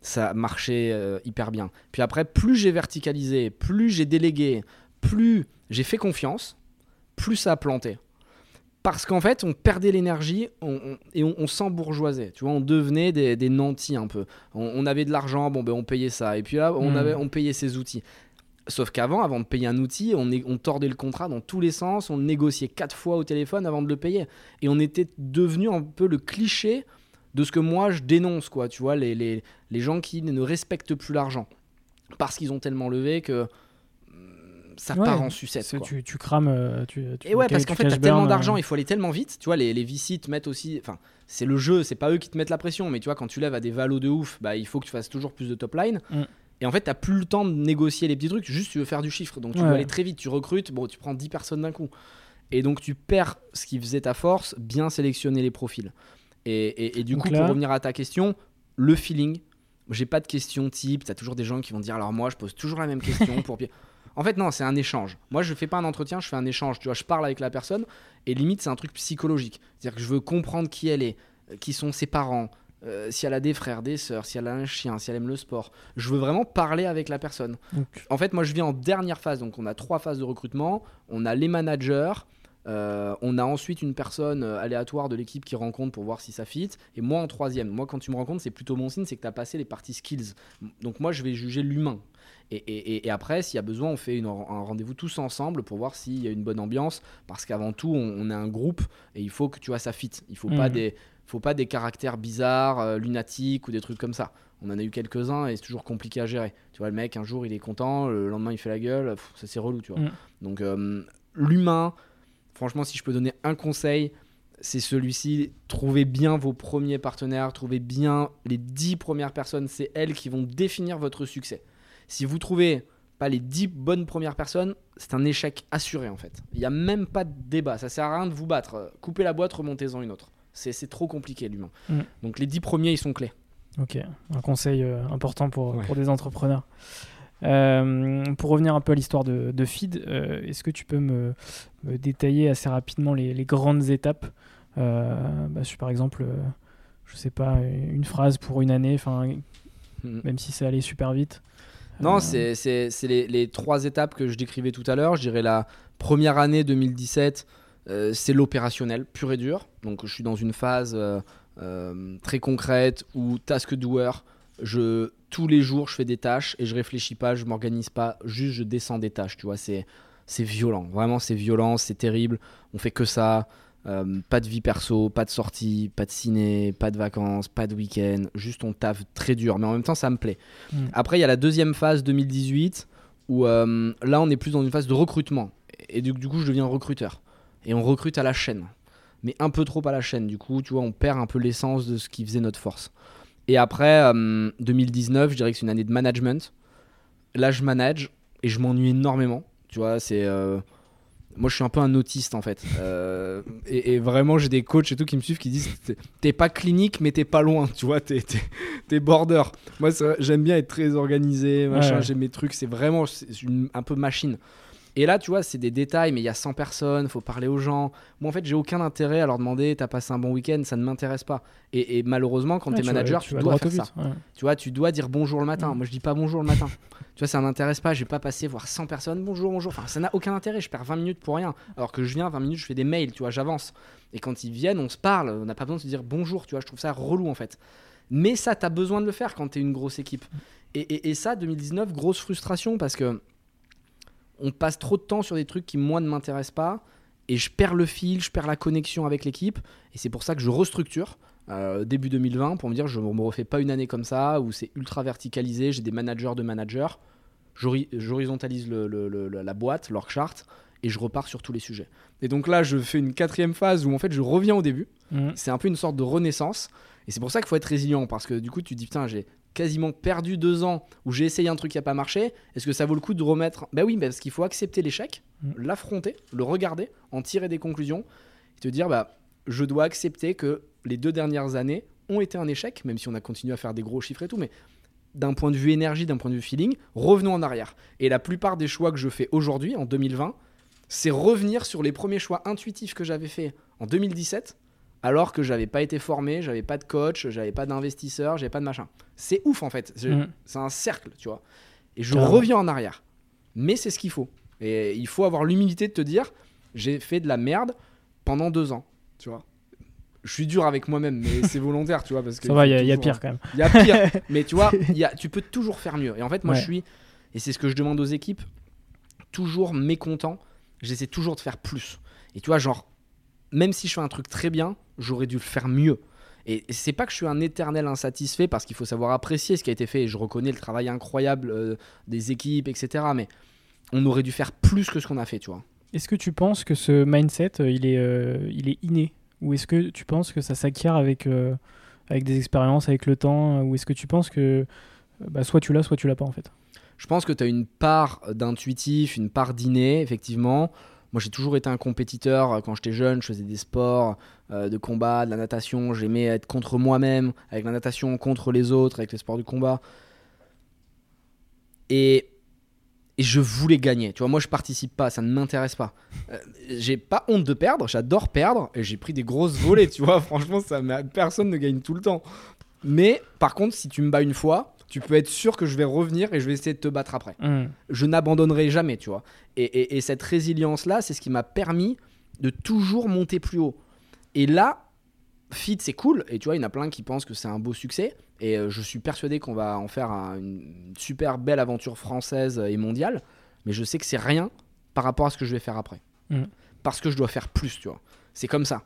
Ça marchait euh, hyper bien. Puis après, plus j'ai verticalisé, plus j'ai délégué, plus j'ai fait confiance, plus ça a planté. Parce qu'en fait, on perdait l'énergie on- on- et on, on s'embourgeoisait. Tu vois, on devenait des, des nantis un peu. On, avait de l'argent, bon ben on payait ça. Et puis là, on, Mm. avait, on payait ses outils. Sauf qu'avant, avant de payer un outil, on, tordait le contrat dans tous les sens, on le négociait quatre fois au téléphone avant de le payer. Et on était devenu un peu le cliché de ce que moi je dénonce, quoi. Tu vois, les, les, les gens qui ne respectent plus l'argent. Parce qu'ils ont tellement levé que ça Ouais, part en sucette. Quoi. Tu, tu crames. euh, Tu, tu Et ouais, parce qu'en fait, t'as tellement burn, d'argent, euh, il faut aller tellement vite. Tu vois, les, les VC te mettent aussi. Enfin, c'est le jeu, c'est pas eux qui te mettent la pression, mais tu vois, quand tu lèves à des valos de ouf, bah, il faut que tu fasses toujours plus de top line. Mm. Et en fait, t'as plus le temps de négocier les petits trucs, juste tu veux faire du chiffre. Donc tu Ouais. veux aller très vite, tu recrutes, bon, tu prends 10 personnes d'un coup. Et donc tu perds ce qui faisait ta force, bien sélectionner les profils. Et, et- et du Donc coup, là- pour revenir à ta question, le feeling, j'ai pas de question type, t'as toujours des gens qui vont dire alors moi je pose toujours la même question pour. En fait, non, c'est un échange. Moi, je fais pas un entretien, je fais un échange. Tu vois, je parle avec la personne et limite, c'est un truc psychologique. C'est-à-dire que je veux comprendre qui elle est, euh, qui sont ses parents, euh, si elle a des frères, des sœurs, si elle a un chien, si elle aime le sport. Je veux vraiment parler avec la personne. donc, En fait, moi, je viens en dernière phase. Donc, on a trois phases de recrutement. On a les managers. euh, on a ensuite une personne aléatoire de l'équipe qui rencontre pour voir si ça fit. Et moi en troisième. Moi, quand tu me rencontres, c'est plutôt mon signe, c'est que tu as passé les parties skills. Donc, moi, je vais juger l'humain. Et, et- et- et après, s'il y a besoin, on fait une- un rendez-vous tous ensemble pour voir s'il y a une bonne ambiance. Parce qu'avant tout, on, on est un groupe et il faut que tu vois ça fit. Il faut pas Mhm. des faut pas des caractères bizarres, euh, lunatiques ou des trucs comme ça. On en a eu quelques-uns et c'est toujours compliqué à gérer. Tu vois, le mec, un jour, il est content, le lendemain, il fait la gueule. pff, ça, c'est relou, tu vois. Mhm. Donc, euh, l'humain, franchement, si je peux donner un conseil, c'est celui-ci. Trouvez bien vos premiers partenaires, trouvez bien les 10 premières personnes. C'est elles qui vont définir votre succès. Si vous trouvez pas les 10 bonnes premières personnes, c'est un échec assuré en fait. Il n'y a même pas de débat. Ça sert à rien de vous battre. Coupez la boîte, remontez-en une autre. C'est trop compliqué l'humain. Mm. Donc les 10 premiers, ils sont clés. Ok, un conseil euh, important pour, Ouais. pour des entrepreneurs. Euh, pour revenir un peu à l'histoire de, de Feed, euh, est-ce que tu peux me, me détailler assez rapidement les, les grandes étapes? Bah, sur, Par exemple, je sais pas, une phrase pour une année, enfin, Mm. même si ça allait super vite. Non, Euh, c'est les, les trois étapes que je décrivais tout à l'heure. Je dirais la première année 2017, euh, c'est l'opérationnel pur et dur. Donc je suis dans une phase euh, très concrète où task doer, je, tous les jours je fais des tâches et je réfléchis pas, je m'organise pas, juste je descends des tâches. Tu vois, c'est c'est violent. Vraiment, c'est violent, c'est terrible. On fait que ça. Euh, pas de vie perso, pas de sortie, pas de ciné, pas de vacances, pas de week-end. Juste on taffe très dur. Mais en même temps, ça me plaît. Mm. Après, il y a la deuxième phase 2018 où euh, là, on est plus dans une phase de recrutement. Et du, du coup, je deviens recruteur. Et on recrute à la chaîne. Mais un peu trop à la chaîne. Du coup, tu vois, on perd un peu l'essence de ce qui faisait notre force. Et après, euh, 2019, je dirais que c'est une année de management. Là, je manage et je m'ennuie énormément. Tu vois, c'est. Moi, je suis un peu un autiste en fait. Euh, et, et vraiment, j'ai des coachs et tout qui me suivent qui disent T'es- pas clinique, mais t'es pas loin. Tu vois, t'es, t'es, t'es border. Moi, j'aime bien être très organisé. Machin, Ouais. J'ai mes trucs. C'est vraiment c'est une- un peu machine. Et là, tu vois, c'est des détails, mais il y a 100 personnes, faut parler aux gens. Moi, en fait, j'ai aucun intérêt à leur demander T'as passé un bon week-end Ça ne m'intéresse pas. Et, et malheureusement, quand Ouais, t'es tu vas- manager, tu, vas dois faire ça. ouais. Tu vois, tu dois dire bonjour le matin. Mm. Moi, je dis pas bonjour le matin. tu vois, ça m'intéresse pas. Je vais pas passer voir 100 personnes. Bonjour, bonjour. Enfin, ça n'a aucun intérêt. Je perds 20 minutes pour rien. Alors que je viens, 20 minutes, je fais des mails, tu vois, j'avance. Et quand ils viennent, on se parle. On n'a pas besoin de se dire bonjour, tu vois. Je trouve ça relou, en fait. Mais ça, t'as besoin de le faire quand t'es une grosse équipe. Et, et- et ça, 2019, grosse frustration parce que on passe trop de temps sur des trucs qui, moi, ne m'intéressent pas. Et je perds le fil, je perds la connexion avec l'équipe. Et c'est pour ça que je restructure euh, début 2020 pour me dire je me refais pas une année comme ça où c'est ultra verticalisé, j'ai des managers de managers, j'hori- j'horizontalise le- le- le- la boîte, l'org chart et je repars sur tous les sujets. Et donc là, je fais une quatrième phase où en fait je reviens au début. Mhm. C'est un peu une sorte de renaissance. Et c'est pour ça qu'il faut être résilient parce que du coup, tu te dis putain, j'ai quasiment perdu deux ans où j'ai essayé un truc qui a pas marché. Est-ce que ça vaut le coup de remettre? Ben oui, parce qu'il faut accepter l'échec, Mm. l'affronter, le regarder, en tirer des conclusions et te dire bah je dois accepter que les deux dernières années ont été un échec, même si on a continué à faire des gros chiffres et tout, mais d'un point de vue énergie, d'un point de vue feeling, revenons en arrière. Et la plupart des choix que je fais aujourd'hui, en 2020, c'est revenir sur les premiers choix intuitifs que j'avais fait en 2017, alors que j'avais pas été formé, j'avais pas de coach, j'avais pas d'investisseur, j'avais pas de machin. C'est ouf en fait. C'est Mhm. un cercle, tu vois. Et je Carrément. reviens en arrière. Mais c'est ce qu'il faut. Et il faut avoir l'humilité de te dire, j'ai fait de la merde pendant deux ans, tu vois. Je suis dur avec moi-même, mais c'est volontaire, tu vois, parce que Ça va, il y, a- y pire quand même. il y a pire. mais tu vois, il y a, tu peux toujours faire mieux. Et en fait, moi, Ouais. je suis, et c'est ce que je demande aux équipes, toujours mécontent. J'essaie toujours de faire plus. Et tu vois, genre, même si je fais un truc très bien, j'aurais dû le faire mieux. Et c'est pas que je suis un éternel insatisfait parce qu'il faut savoir apprécier ce qui a été fait. Et je reconnais le travail incroyable euh, des équipes, etc. Mais on aurait dû faire plus que ce qu'on a fait, tu vois. Est-ce que tu penses que ce mindset, euh, il est, euh, il est inné? Ou est-ce que tu penses que ça s'acquiert avec, euh, avec des expériences, avec le temps? Ou est-ce que tu penses que bah, soit tu l'as, soit tu l'as pas en fait? Je pense que tu as une part d'intuitif, une part d'inné, effectivement. Moi, j'ai toujours été un compétiteur. Quand j'étais jeune, je faisais des sports euh, de combat, de la natation. J'aimais être contre moi-même, avec la natation, contre les autres, avec les sports du combat. Et, je voulais gagner. Tu vois, moi, je participe pas, ça ne m'intéresse pas. Euh, j'ai pas honte de perdre, j'adore perdre. Et j'ai pris des grosses volées, tu vois. Franchement, ça, personne ne gagne tout le temps. Mais par contre, si tu me bats une fois, tu peux être sûr que je vais revenir et je vais essayer de te battre après Mhm. je n'abandonnerai jamais, tu vois. Et, et- et cette résilience-là, c'est ce qui m'a permis de toujours monter plus haut. Et là, Fit, c'est cool. Et tu vois, il y en a plein qui pensent que c'est un beau succès. Et euh, je suis persuadé qu'on va en faire un- une super belle aventure française et mondiale. Mais je sais que c'est rien par rapport à ce que je vais faire après. Mhm. Parce que je dois faire plus, tu vois. C'est comme ça.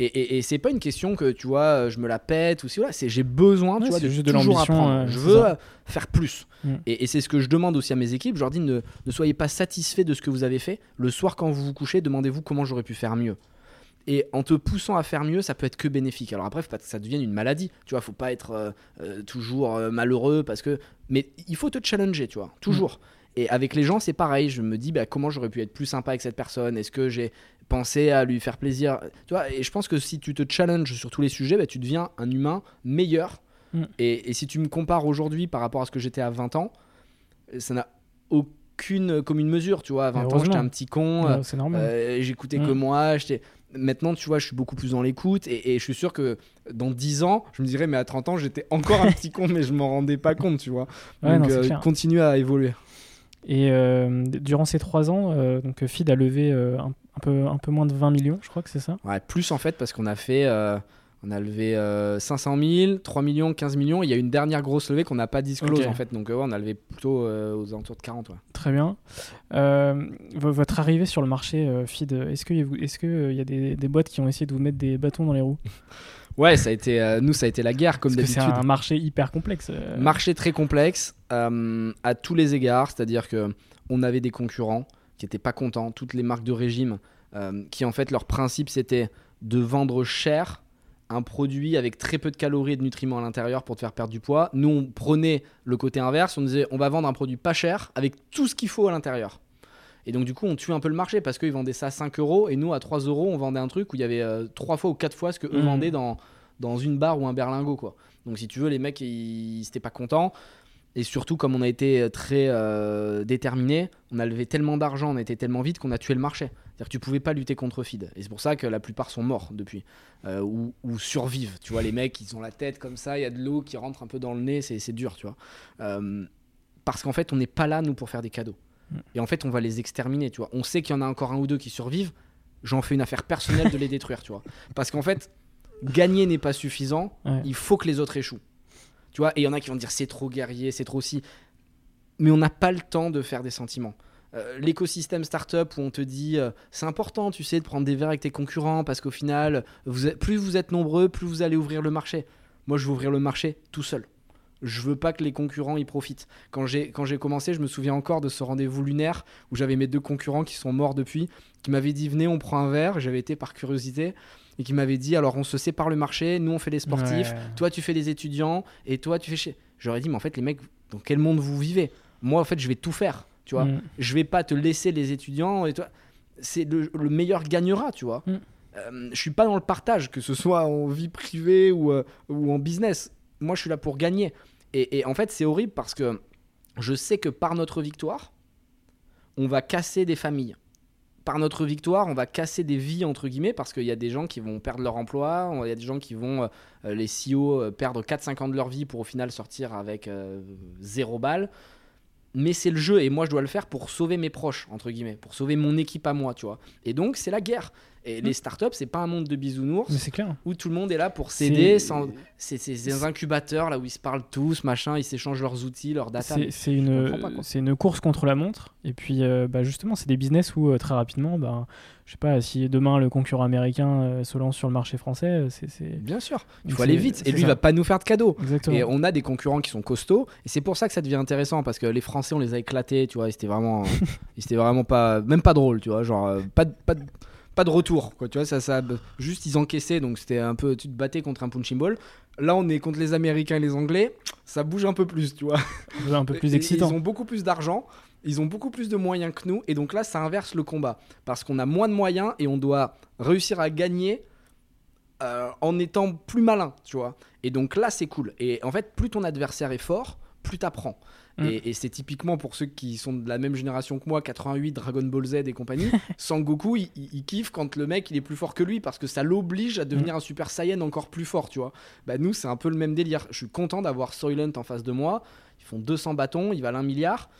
Et, et, et c'est pas une question que, tu vois, je me la pète ou si voilà. C'est j'ai besoin, Ouais, tu vois, de juste de toujours apprendre. euh, je veux ça. faire plus. Mm. Et, et c'est ce que je demande aussi à mes équipes. Je leur dis ne, ne soyez pas satisfaits de ce que vous avez fait. Le soir, quand vous vous couchez, demandez-vous comment j'aurais pu faire mieux. Et en te poussant à faire mieux, ça peut être que bénéfique. Alors après, faut pas que ça devienne une maladie. Tu vois, faut pas être euh, euh, toujours euh, malheureux parce que. Mais il faut te challenger, tu vois, toujours. Et avec les gens, c'est pareil. Je me dis, bah, comment j'aurais pu être plus sympa avec cette personne? Est-ce que j'ai pensé à lui faire plaisir? Tu vois, et je pense que si tu te challenges sur tous les sujets, bah, tu deviens un humain meilleur. Mm. Et, et si tu me compares aujourd'hui par rapport à ce que j'étais à 20 ans, ça n'a aucune commune mesure. Tu vois, à 20 ans, j'étais un petit con. Normal. Euh, J'écoutais Mm. que moi. j'étais- Maintenant, tu vois, je suis beaucoup plus dans l'écoute et, et je suis sûr que dans 10 ans, je me dirais, mais à 30 ans, j'étais encore un petit con, mais je m'en rendais pas compte, tu vois. Ouais, Donc, non, euh, continue à évoluer. Et euh, durant ces trois ans, euh, donc Fid a levé euh, un, un peu, un peu moins de 20 millions, je crois que c'est ça. Ouais, plus en fait, parce qu'on a fait. on a levé euh, 500 000, 3 millions, 15 millions. Il y a une dernière grosse levée qu'on n'a pas disclose en fait. Donc, ouais, on a levé plutôt aux alentours de 40. Ouais. Très bien. Vo- votre arrivée sur le marché Feed, est-ce qu'il est que, euh, y a des, des boîtes qui ont essayé de vous mettre des bâtons dans les roues? Ouais, ça a été, euh, nous, ça a été la guerre, comme que c'est d'habitude. un marché hyper complexe. euh. Marché très complexe euh, à tous les égards, c'est-à-dire que on avait des concurrents qui n'étaient pas contents, toutes les marques de régime, euh, qui en fait leur principe c'était de vendre cher un produit avec très peu de calories et de nutriments à l'intérieur pour te faire perdre du poids. Nous on prenait le côté inverse, on disait on va vendre un produit pas cher avec tout ce qu'il faut à l'intérieur. Et donc, du coup, on tue un peu le marché parce qu'ils vendaient ça à 5 euros et nous, à 3 euros, on vendait un truc où il y avait euh, 3 fois ou 4 fois ce que eux Mhm. vendaient dans, dans une barre ou un berlingot, quoi. Donc, si tu veux, les mecs, ils n'étaient pas contents. Et surtout, comme on a été très euh, déterminés, on a levé tellement d'argent, on a été tellement vite qu'on a tué le marché. C'est-à-dire que tu pouvais pas lutter contre feed. Et c'est pour ça que la plupart sont morts depuis. Euh, ou, ou survivent. Tu vois, les mecs, ils ont la tête comme ça, il y a de l'eau qui rentre un peu dans le nez, c'est c'est dur, tu vois. Euh, parce qu'en fait, on n'est pas là, nous, pour faire des cadeaux. Et en fait, on va les exterminer, tu vois. On sait qu'il y en a encore un ou deux qui survivent. J'en fais une affaire personnelle de les détruire, tu vois. Parce qu'en fait, gagner n'est pas suffisant. Ouais. Il faut que les autres échouent. Tu vois, et il y en a qui vont dire c'est trop guerrier, c'est trop si. Mais on n'a pas le temps de faire des sentiments. Euh, L'écosystème startup où on te dit euh, c'est important, tu sais, de prendre des verres avec tes concurrents parce qu'au final, vous êtes- plus vous êtes nombreux, plus vous allez ouvrir le marché. Moi, je veux ouvrir le marché tout seul. Je veux pas que les concurrents y profitent. Quand j'ai quand j'ai commencé, je me souviens encore de ce rendez-vous lunaire où j'avais mes deux concurrents qui sont morts depuis, qui m'avaient dit venez, on prend un verre. J'avais été par curiosité et qui m'avaient dit alors on se sépare le marché, nous on fait les sportifs, Ouais. toi tu fais les étudiants et toi tu fais chez. J'aurais dit mais en fait les mecs dans quel monde vous vivez? Moi en fait je vais tout faire, tu vois. Mm. Je vais pas te laisser les étudiants et toi c'est le, le meilleur gagnera, tu vois. Mm. Euh, je suis pas dans le partage que ce soit en vie privée ou, euh, ou en business. Moi je suis là pour gagner. Et, en fait c'est horrible parce que je sais que par notre victoire on va casser des familles. Par notre victoire, on va casser des vies, entre guillemets, parce qu'il y a des gens qui vont perdre leur emploi, il y a des gens qui vont, euh, euh, les CEO, euh, perdre 4-5 ans de leur vie pour au final sortir avec zéro balle. Mais c'est le jeu, et moi je dois le faire pour sauver mes proches, entre guillemets, pour sauver mon équipe à moi, tu vois. Et donc c'est la guerre. Et les startups, c'est pas un monde de bisounours Mais c'est clair. où tout le monde est là pour s'aider. C'est- sans- C'est des incubateurs là où ils se parlent tous, machin, ils s'échangent leurs outils, leurs data. C'est une, c'est une course contre la montre. Et puis, euh, bah, justement, c'est des business où euh, très rapidement, bah, je sais pas, si demain le concurrent américain euh, se lance sur le marché français, c'est. Bien sûr, il faut aller vite. Et lui, il ça. va pas nous faire de cadeaux. Exactement. Et on a des concurrents qui sont costauds. Et c'est pour ça que ça devient intéressant parce que les Français, on les a éclatés, tu vois. C'était vraiment, c'était vraiment pas, même pas drôle, tu vois. Genre, pas, de- pas, de- pas de retour, quoi. Tu vois, ça, ça, juste ils encaissaient, donc c'était un peu, tu te battais contre un punching ball. Là, on est contre les Américains et les Anglais. Ça bouge un peu plus, tu vois. Un peu plus Et- excitant. Ils ont beaucoup plus d'argent, ils ont beaucoup plus de moyens que nous, et donc là, ça inverse le combat. Parce qu'on a moins de moyens et on doit réussir à gagner euh, en étant plus malin, tu vois. Et donc là, c'est cool. Et en fait, plus ton adversaire est fort, plus t'apprends. Mm. Et, et c'est typiquement pour ceux qui sont de la même génération que moi, 88, Dragon Ball Z et compagnie, Sangoku, il, il- il kiffe quand le mec il est plus fort que lui parce que ça l'oblige à devenir un Super Saiyan encore plus fort, tu vois. Bah nous, c'est un peu le même délire. Je suis content d'avoir Soylent en face de moi. Ils font 200 bâtons, ils valent un milliard.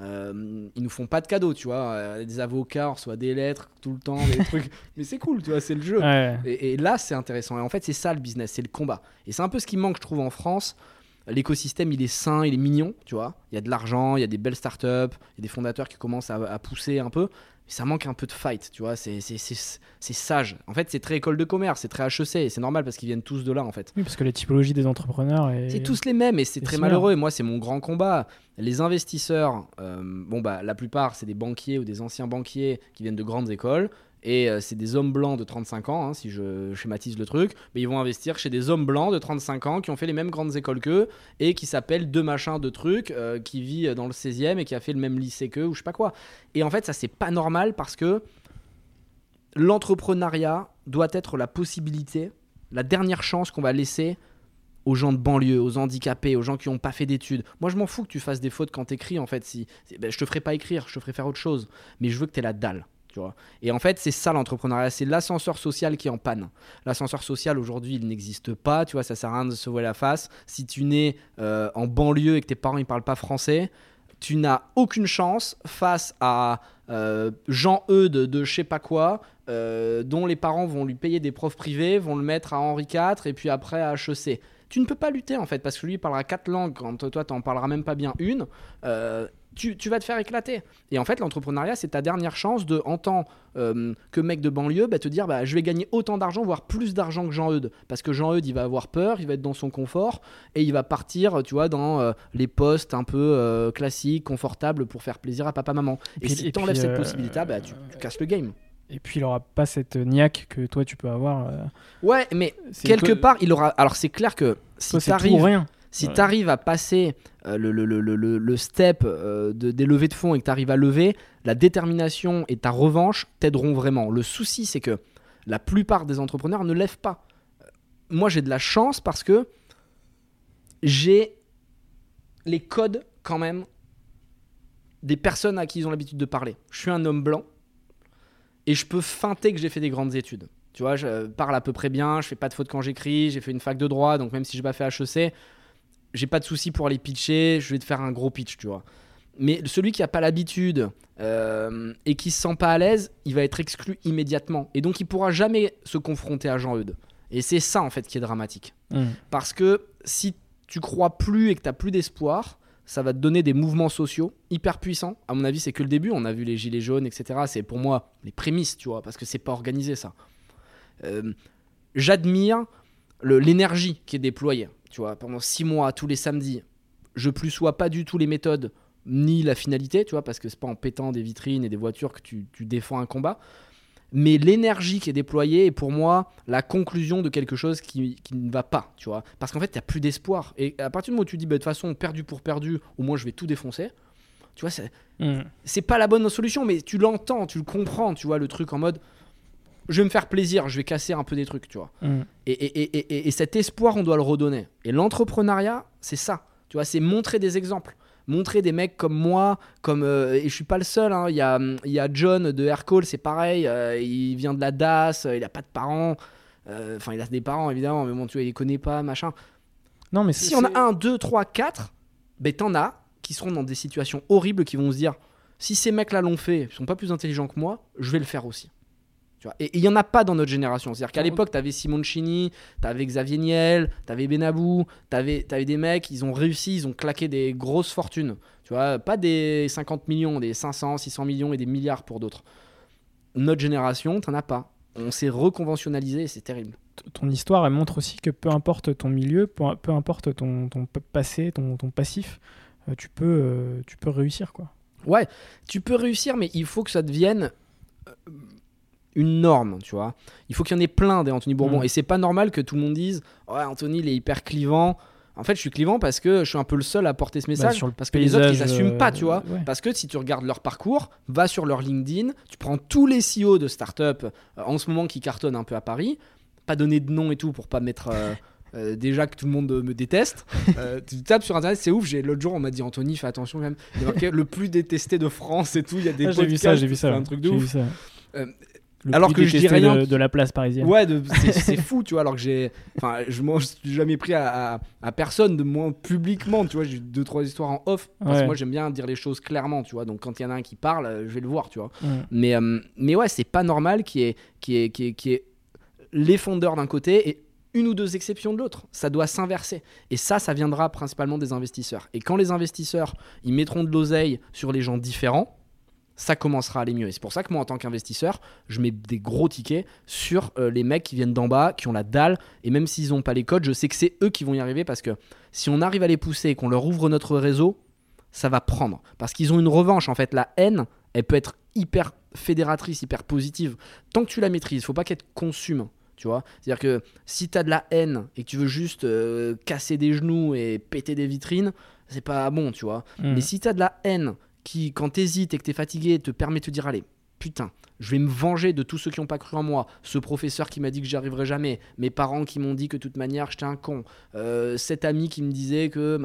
Euh, ils nous font pas de cadeaux, tu vois. Euh, des avocats, on reçoit des lettres tout le temps, des trucs. Mais c'est cool, tu vois, c'est le jeu. Ouais. Et, et là, c'est intéressant. Et en fait, c'est ça le business, c'est le combat. Et c'est un peu ce qui manque, je trouve, en France. L'écosystème, il est sain, il est mignon, tu vois. Il y a de l'argent, il y a des belles startups, il y a des fondateurs qui commencent à, pousser un peu. Ça manque un peu de fight, tu vois. C'est sage. En fait, c'est très école de commerce, c'est très HEC. Et c'est normal parce qu'ils viennent tous de là, en fait. Oui, parce que la typologie des entrepreneurs est. C'est tous les mêmes et c'est très similaire. malheureux. Et moi, c'est mon grand combat. Les investisseurs, euh, bon, bah, la plupart, c'est des banquiers ou des anciens banquiers qui viennent de grandes écoles. Et euh, c'est des hommes blancs de 35 ans, hein, si je schématise le truc. Mais ils vont investir chez des hommes blancs de 35 ans qui ont fait les mêmes grandes écoles qu'eux et qui s'appellent deux machins de trucs, euh, qui vit dans le 16e et qui a fait le même lycée qu'eux ou je sais pas quoi. Et en fait, ça, c'est pas normal parce que l'entrepreneuriat doit être la possibilité, la dernière chance qu'on va laisser aux gens de banlieue, aux handicapés, aux gens qui n'ont pas fait d'études. Moi, je m'en fous que tu fasses des fautes quand t'écris, en fait. Si, ben, je te ferai pas écrire, je te ferai faire autre chose. Mais je veux que tu aies la dalle, tu vois. Et en fait, c'est ça l'entrepreneuriat, c'est l'ascenseur social qui est en panne. L'ascenseur social, aujourd'hui, il n'existe pas, tu vois, ça sert à rien de se voir la face. Si tu nais euh, en banlieue et que tes parents, ils parlent pas français, tu n'as aucune chance face à euh, Jean Eudes de je sais pas quoi, euh, dont les parents vont lui payer des profs privés, vont le mettre à Henri IV et puis après à HEC. Tu ne peux pas lutter en fait parce que lui il parlera quatre langues quand toi t'en parleras même pas bien une. Euh, tu, tu vas te faire éclater. Et en fait, l'entrepreneuriat, c'est ta dernière chance de, en tant euh, que mec de banlieue, bah, te dire bah, je vais gagner autant d'argent, voire plus d'argent que Jean Eudes. Parce que Jean Eudes, il va avoir peur, il va être dans son confort et il va partir, tu vois, dans euh, les postes un peu euh, classiques, confortables pour faire plaisir à papa-maman. Et, si tu enlèves cette possibilité, bah, tu, tu casses le game. Et puis il aura pas cette niaque que toi tu peux avoir. Ouais, mais quelque toi- part, il aura. Alors, c'est clair que si rien. Si Ouais. tu arrives à passer euh, le, le- le- le- step euh, de, des levées de fonds et que tu arrives à lever, la détermination et ta revanche t'aideront vraiment. Le souci, c'est que la plupart des entrepreneurs ne lèvent pas. Euh, Moi, j'ai de la chance parce que j'ai les codes quand même des personnes à qui ils ont l'habitude de parler. Je suis un homme blanc et je peux feinter que j'ai fait des grandes études. Tu vois, je parle à peu près bien, je fais pas de fautes quand j'écris, j'ai fait une fac de droit, donc même si j'ai pas fait HEC, j'ai pas de souci pour aller pitcher, je vais te faire un gros pitch, tu vois. Mais celui qui a pas l'habitude euh, et qui se sent pas à l'aise, il va être exclu immédiatement. Et donc il pourra jamais se confronter à Jean-Eudes. Et c'est ça en fait qui est dramatique. Mm. Parce que si tu crois plus et que tu plus d'espoir, ça va te donner des mouvements sociaux hyper puissants. À mon avis, c'est que le début. On a vu les gilets jaunes, etc. C'est pour moi les prémices, tu vois, parce que c'est pas organisé ça. Euh, J'admire l'énergie qui est déployée, tu vois, pendant six mois, tous les samedis. Je plus sois pas du tout les méthodes ni la finalité, tu vois, parce que c'est pas en pétant des vitrines et des voitures que tu, tu défends un combat. Mais l'énergie qui est déployée est pour moi la conclusion de quelque chose qui, qui ne va pas, tu vois. Parce qu'en fait, n'y a plus d'espoir. Et à partir du moment où tu dis, bah, de toute façon, perdu pour perdu, au moins je vais tout défoncer, tu vois, c'est Mm. c'est pas la bonne solution, mais tu l'entends, tu le comprends, tu vois, le truc en mode, je vais me faire plaisir, je vais casser un peu des trucs, tu vois. Mm. Et, et- et- et- et cet espoir, on doit le redonner. Et l'entrepreneuriat, c'est ça. Tu vois, c'est montrer des exemples. Montrer des mecs comme moi, comme euh, et je suis pas le seul. hein. Il y, a, y a John de Aircall, c'est pareil. euh, il vient de la DAS, euh, il a pas de parents. Enfin, il a des parents évidemment, mais bon, tu vois, il les connaît pas, machin. Non, mais Si on a un, deux, trois, quatre, ben t'en as qui seront dans des situations horribles qui vont se dire si ces mecs-là l'ont fait, ils sont pas plus intelligents que moi, je vais le faire aussi. Tu vois et il y en a pas dans notre génération. C'est-à-dire qu'à l'époque, t'avais Simoncini, t'avais Xavier Niel, t'avais Benabou, t'avais avais des mecs, ils ont réussi, ils ont claqué des grosses fortunes. Tu vois, pas des 50 millions, des 500, 600 millions et des milliards pour d'autres. Notre génération, t'en as pas. On s'est reconventionnalisé et c'est terrible. ton histoire, elle montre aussi que peu importe ton milieu, peu, peu importe ton, ton passé, ton, ton passif, euh, tu, peux, euh, tu peux réussir, quoi. Ouais, tu peux réussir, mais il faut que ça devienne euh, une norme, tu vois. Il faut qu'il y en ait plein des Anthony Bourbon. Mm. Et c'est pas normal que tout le monde dise Ouais, Anthony, il est hyper clivant. En fait, je suis clivant parce que je suis un peu le seul à porter ce message. sur le parce que les autres, ils paysage, assument pas, euh, tu vois. ouais. Parce que si tu regardes leur parcours, va sur leur LinkedIn, tu prends tous les CEO de start-up euh, en ce moment qui cartonnent un peu à Paris, pas donner de nom et tout pour pas mettre. euh, euh, déjà que tout le monde me déteste, Euh, tu tapes sur internet, c'est ouf. J'ai l'autre jour, on m'a dit Anthony, fais attention quand même. Il y a marqué le plus détesté de France et tout. Il y a des Ah, j'ai vu ça, j'ai vu ça. un truc de ouf. ça. Euh, Le alors que je dis rien de, qui- de la place parisienne. Ouais, c'est fou, tu vois. Alors que j'ai, enfin, je m'en suis jamais pris à, à- à personne de moins publiquement, tu vois. J'ai eu deux trois histoires en off parce Ouais. que moi j'aime bien dire les choses clairement, tu vois. Donc quand il y en a un qui parle, euh, je vais le voir, tu vois. Mais euh, mais ouais, c'est pas normal qu'il y ait qui est qui est qui est les fondeurs d'un côté et une ou deux exceptions de l'autre. Ça doit s'inverser. Et ça, ça viendra principalement des investisseurs. Et quand les investisseurs, ils mettront de l'oseille sur les gens différents, ça commencera à aller mieux. Et c'est pour ça que moi, en tant qu'investisseur, je mets des gros tickets sur euh, les mecs qui viennent d'en bas, qui ont la dalle. Et même s'ils n'ont pas les codes, je sais que c'est eux qui vont y arriver parce que si on arrive à les pousser et qu'on leur ouvre notre réseau, ça va prendre. Parce qu'ils ont une revanche. En fait, la haine, elle peut être hyper fédératrice, hyper positive. Tant que tu la maîtrises, faut pas qu'elle te consume. Tu vois C'est-à-dire que si tu as de la haine et que tu veux juste euh, casser des genoux et péter des vitrines, c'est pas bon, tu vois. Mm. Mais si tu as de la haine qui, quand t'hésites et que t'es fatigué, te permet de te dire allez, putain, je vais me venger de tous ceux qui n'ont pas cru en moi, ce professeur qui m'a dit que j'y arriverais jamais, mes parents qui m'ont dit que de toute manière j'étais un con, euh, cet ami qui me disait que.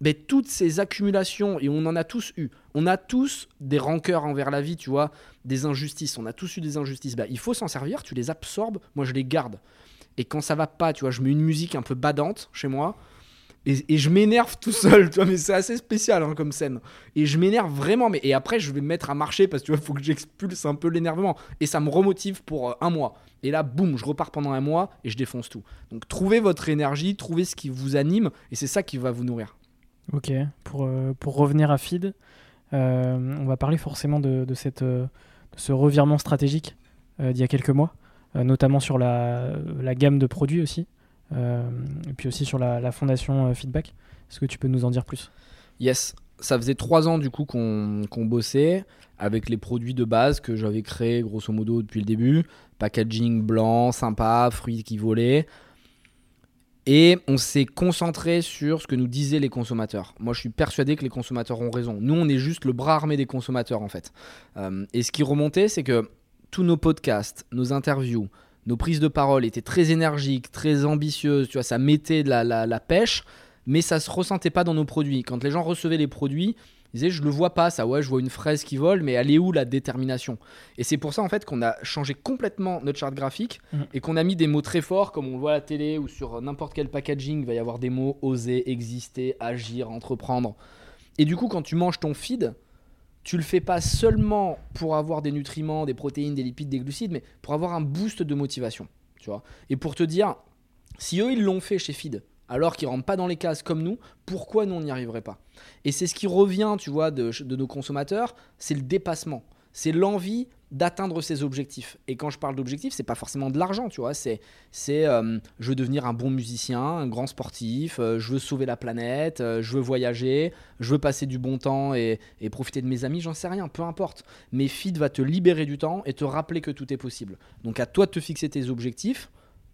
Mais toutes ces accumulations, et on en a tous eu, on a tous des rancœurs envers la vie, tu vois, des injustices, on a tous eu des injustices. Bah, il faut s'en servir, tu les absorbes, moi je les garde. Et quand ça va pas, tu vois, je mets une musique un peu badante chez moi, et, je m'énerve tout seul, tu vois, mais c'est assez spécial hein, comme scène. Et je m'énerve vraiment, mais et après je vais me mettre à marcher parce que tu vois, faut que j'expulse un peu l'énervement. Et ça me remotive pour euh, un mois. Et là, boum, je repars pendant un mois et je défonce tout. Donc trouvez votre énergie, trouvez ce qui vous anime, et c'est ça qui va vous nourrir. Ok, pour, euh, pour revenir à Feed, euh, on va parler forcément de, de cette, de ce revirement stratégique d'il y a quelques mois, notamment sur la, la gamme de produits aussi, et puis aussi sur la, fondation euh, Feedback. Est-ce que tu peux nous en dire plus? Yes, ça faisait trois ans du coup qu'on qu'on bossait avec les produits de base que j'avais créés grosso modo depuis le début. Packaging blanc, sympa, fruits qui volaient. Et on s'est concentré sur ce que nous disaient les consommateurs. Moi, je suis persuadé que les consommateurs ont raison. Nous, on est juste le bras armé des consommateurs, en fait. Euh, et ce qui remontait, c'est que tous nos podcasts, nos interviews, nos prises de parole étaient très énergiques, très ambitieuses. Tu vois, ça mettait de la, la pêche, mais ça se ressentait pas dans nos produits. Quand les gens recevaient les produits, il disait, je le vois pas, ça, ouais, je vois une fraise qui vole, mais elle est où la détermination? Et c'est pour ça, en fait, qu'on a changé complètement notre charte graphique mm. et qu'on a mis des mots très forts, comme on le voit à la télé ou sur n'importe quel packaging, il va y avoir des mots oser, exister, agir, entreprendre. Et du coup, quand tu manges ton feed, tu le fais pas seulement pour avoir des nutriments, des protéines, des lipides, des glucides, mais pour avoir un boost de motivation. Tu vois et pour te dire, si eux, ils l'ont fait chez Feed, alors qu'ils rentrent pas dans les cases comme nous, pourquoi nous on n'y arriverait pas? Et c'est ce qui revient, tu vois, de, nos consommateurs, c'est le dépassement, c'est l'envie d'atteindre ses objectifs. Et quand je parle d'objectifs, c'est pas forcément de l'argent, tu vois, c'est c'est euh, je veux devenir un bon musicien, un grand sportif, euh, je veux sauver la planète, euh, je veux voyager, je veux passer du bon temps et, et profiter de mes amis, j'en sais rien, peu importe. Mais Fit va te libérer du temps et te rappeler que tout est possible. Donc à toi de te fixer tes objectifs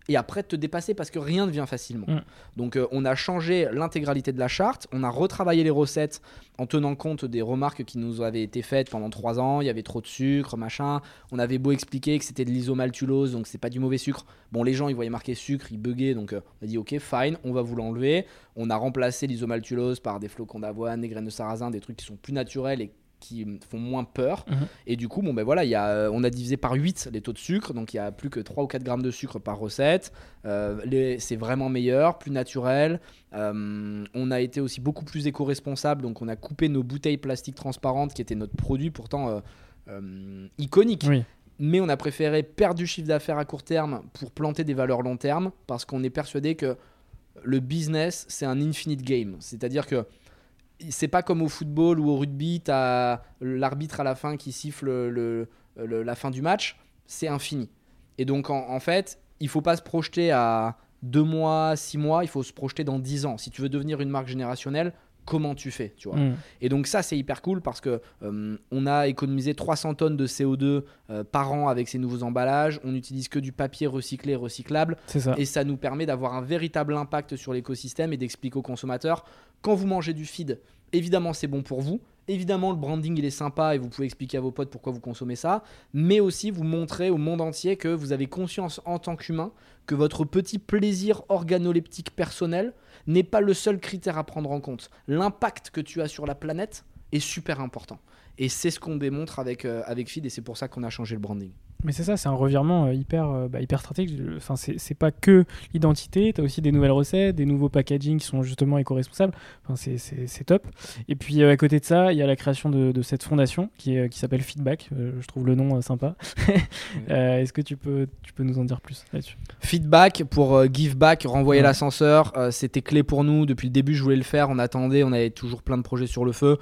et après te dépasser parce que rien ne vient facilement. Mm. Donc euh, on a changé l'intégralité de la charte, on a retravaillé les recettes en tenant compte des remarques qui nous avaient été faites pendant trois ans, il y avait trop de sucre, machin, on avait beau expliquer que c'était de l'isomaltulose, donc c'est pas du mauvais sucre. Bon les gens ils voyaient marqué sucre, ils buguaient, donc euh, on a dit ok fine, on va vous l'enlever. On a remplacé l'isomaltulose par des flocons d'avoine, des graines de sarrasin, des trucs qui sont plus naturels et qui font moins peur. Mhm. Et du coup, bon, ben voilà, y a, euh, on a divisé par 8 les taux de sucre, donc il y a plus que 3 ou 4 grammes de sucre par recette. Euh, c'est vraiment meilleur, plus naturel. Euh, on a été aussi beaucoup plus éco-responsable, donc on a coupé nos bouteilles plastiques transparentes, qui étaient notre produit pourtant iconique. Mais on a préféré perdre du chiffre d'affaires à court terme pour planter des valeurs long terme, parce qu'on est persuadé que le business, c'est un infinite game. C'est-à-dire que c'est pas comme au football ou au rugby, tu as l'arbitre à la fin qui siffle le, la fin du match, c'est infini. Et donc en, fait, il faut pas se projeter à deux mois, six mois, il faut se projeter dans dix ans. Si tu veux devenir une marque générationnelle, comment tu fais, tu vois. Mm. Et donc ça c'est hyper cool parce que euh, on a économisé 300 tonnes de CO2 euh, par an avec ces nouveaux emballages, on n'utilise que du papier recyclé recyclable et ça nous permet d'avoir un véritable impact sur l'écosystème et d'expliquer aux consommateurs quand vous mangez du feed, évidemment c'est bon pour vous, Évidemment, le branding, il est sympa et vous pouvez expliquer à vos potes pourquoi vous consommez ça, mais aussi vous montrer au monde entier que vous avez conscience en tant qu'humain que votre petit plaisir organoleptique personnel n'est pas le seul critère à prendre en compte. L'impact que tu as sur la planète est super important. Et c'est ce qu'on démontre avec, euh, avec Feed et c'est pour ça qu'on a changé le branding. Mais c'est ça, c'est un revirement euh, hyper, euh, bah, hyper stratégique. Enfin, c'est pas que l'identité, tu as aussi des nouvelles recettes, des nouveaux packaging qui sont justement éco-responsables. Enfin, c'est top. Et puis à côté de ça, il y a la création de, de cette fondation qui, qui s'appelle Feedback. je trouve le nom sympa. Est-ce que tu peux, tu peux nous en dire plus là-dessus? Feedback pour give back, renvoyer l'ascenseur, c'était clé pour nous. Depuis le début, je voulais le faire. On attendait, on avait toujours plein de projets sur le feu.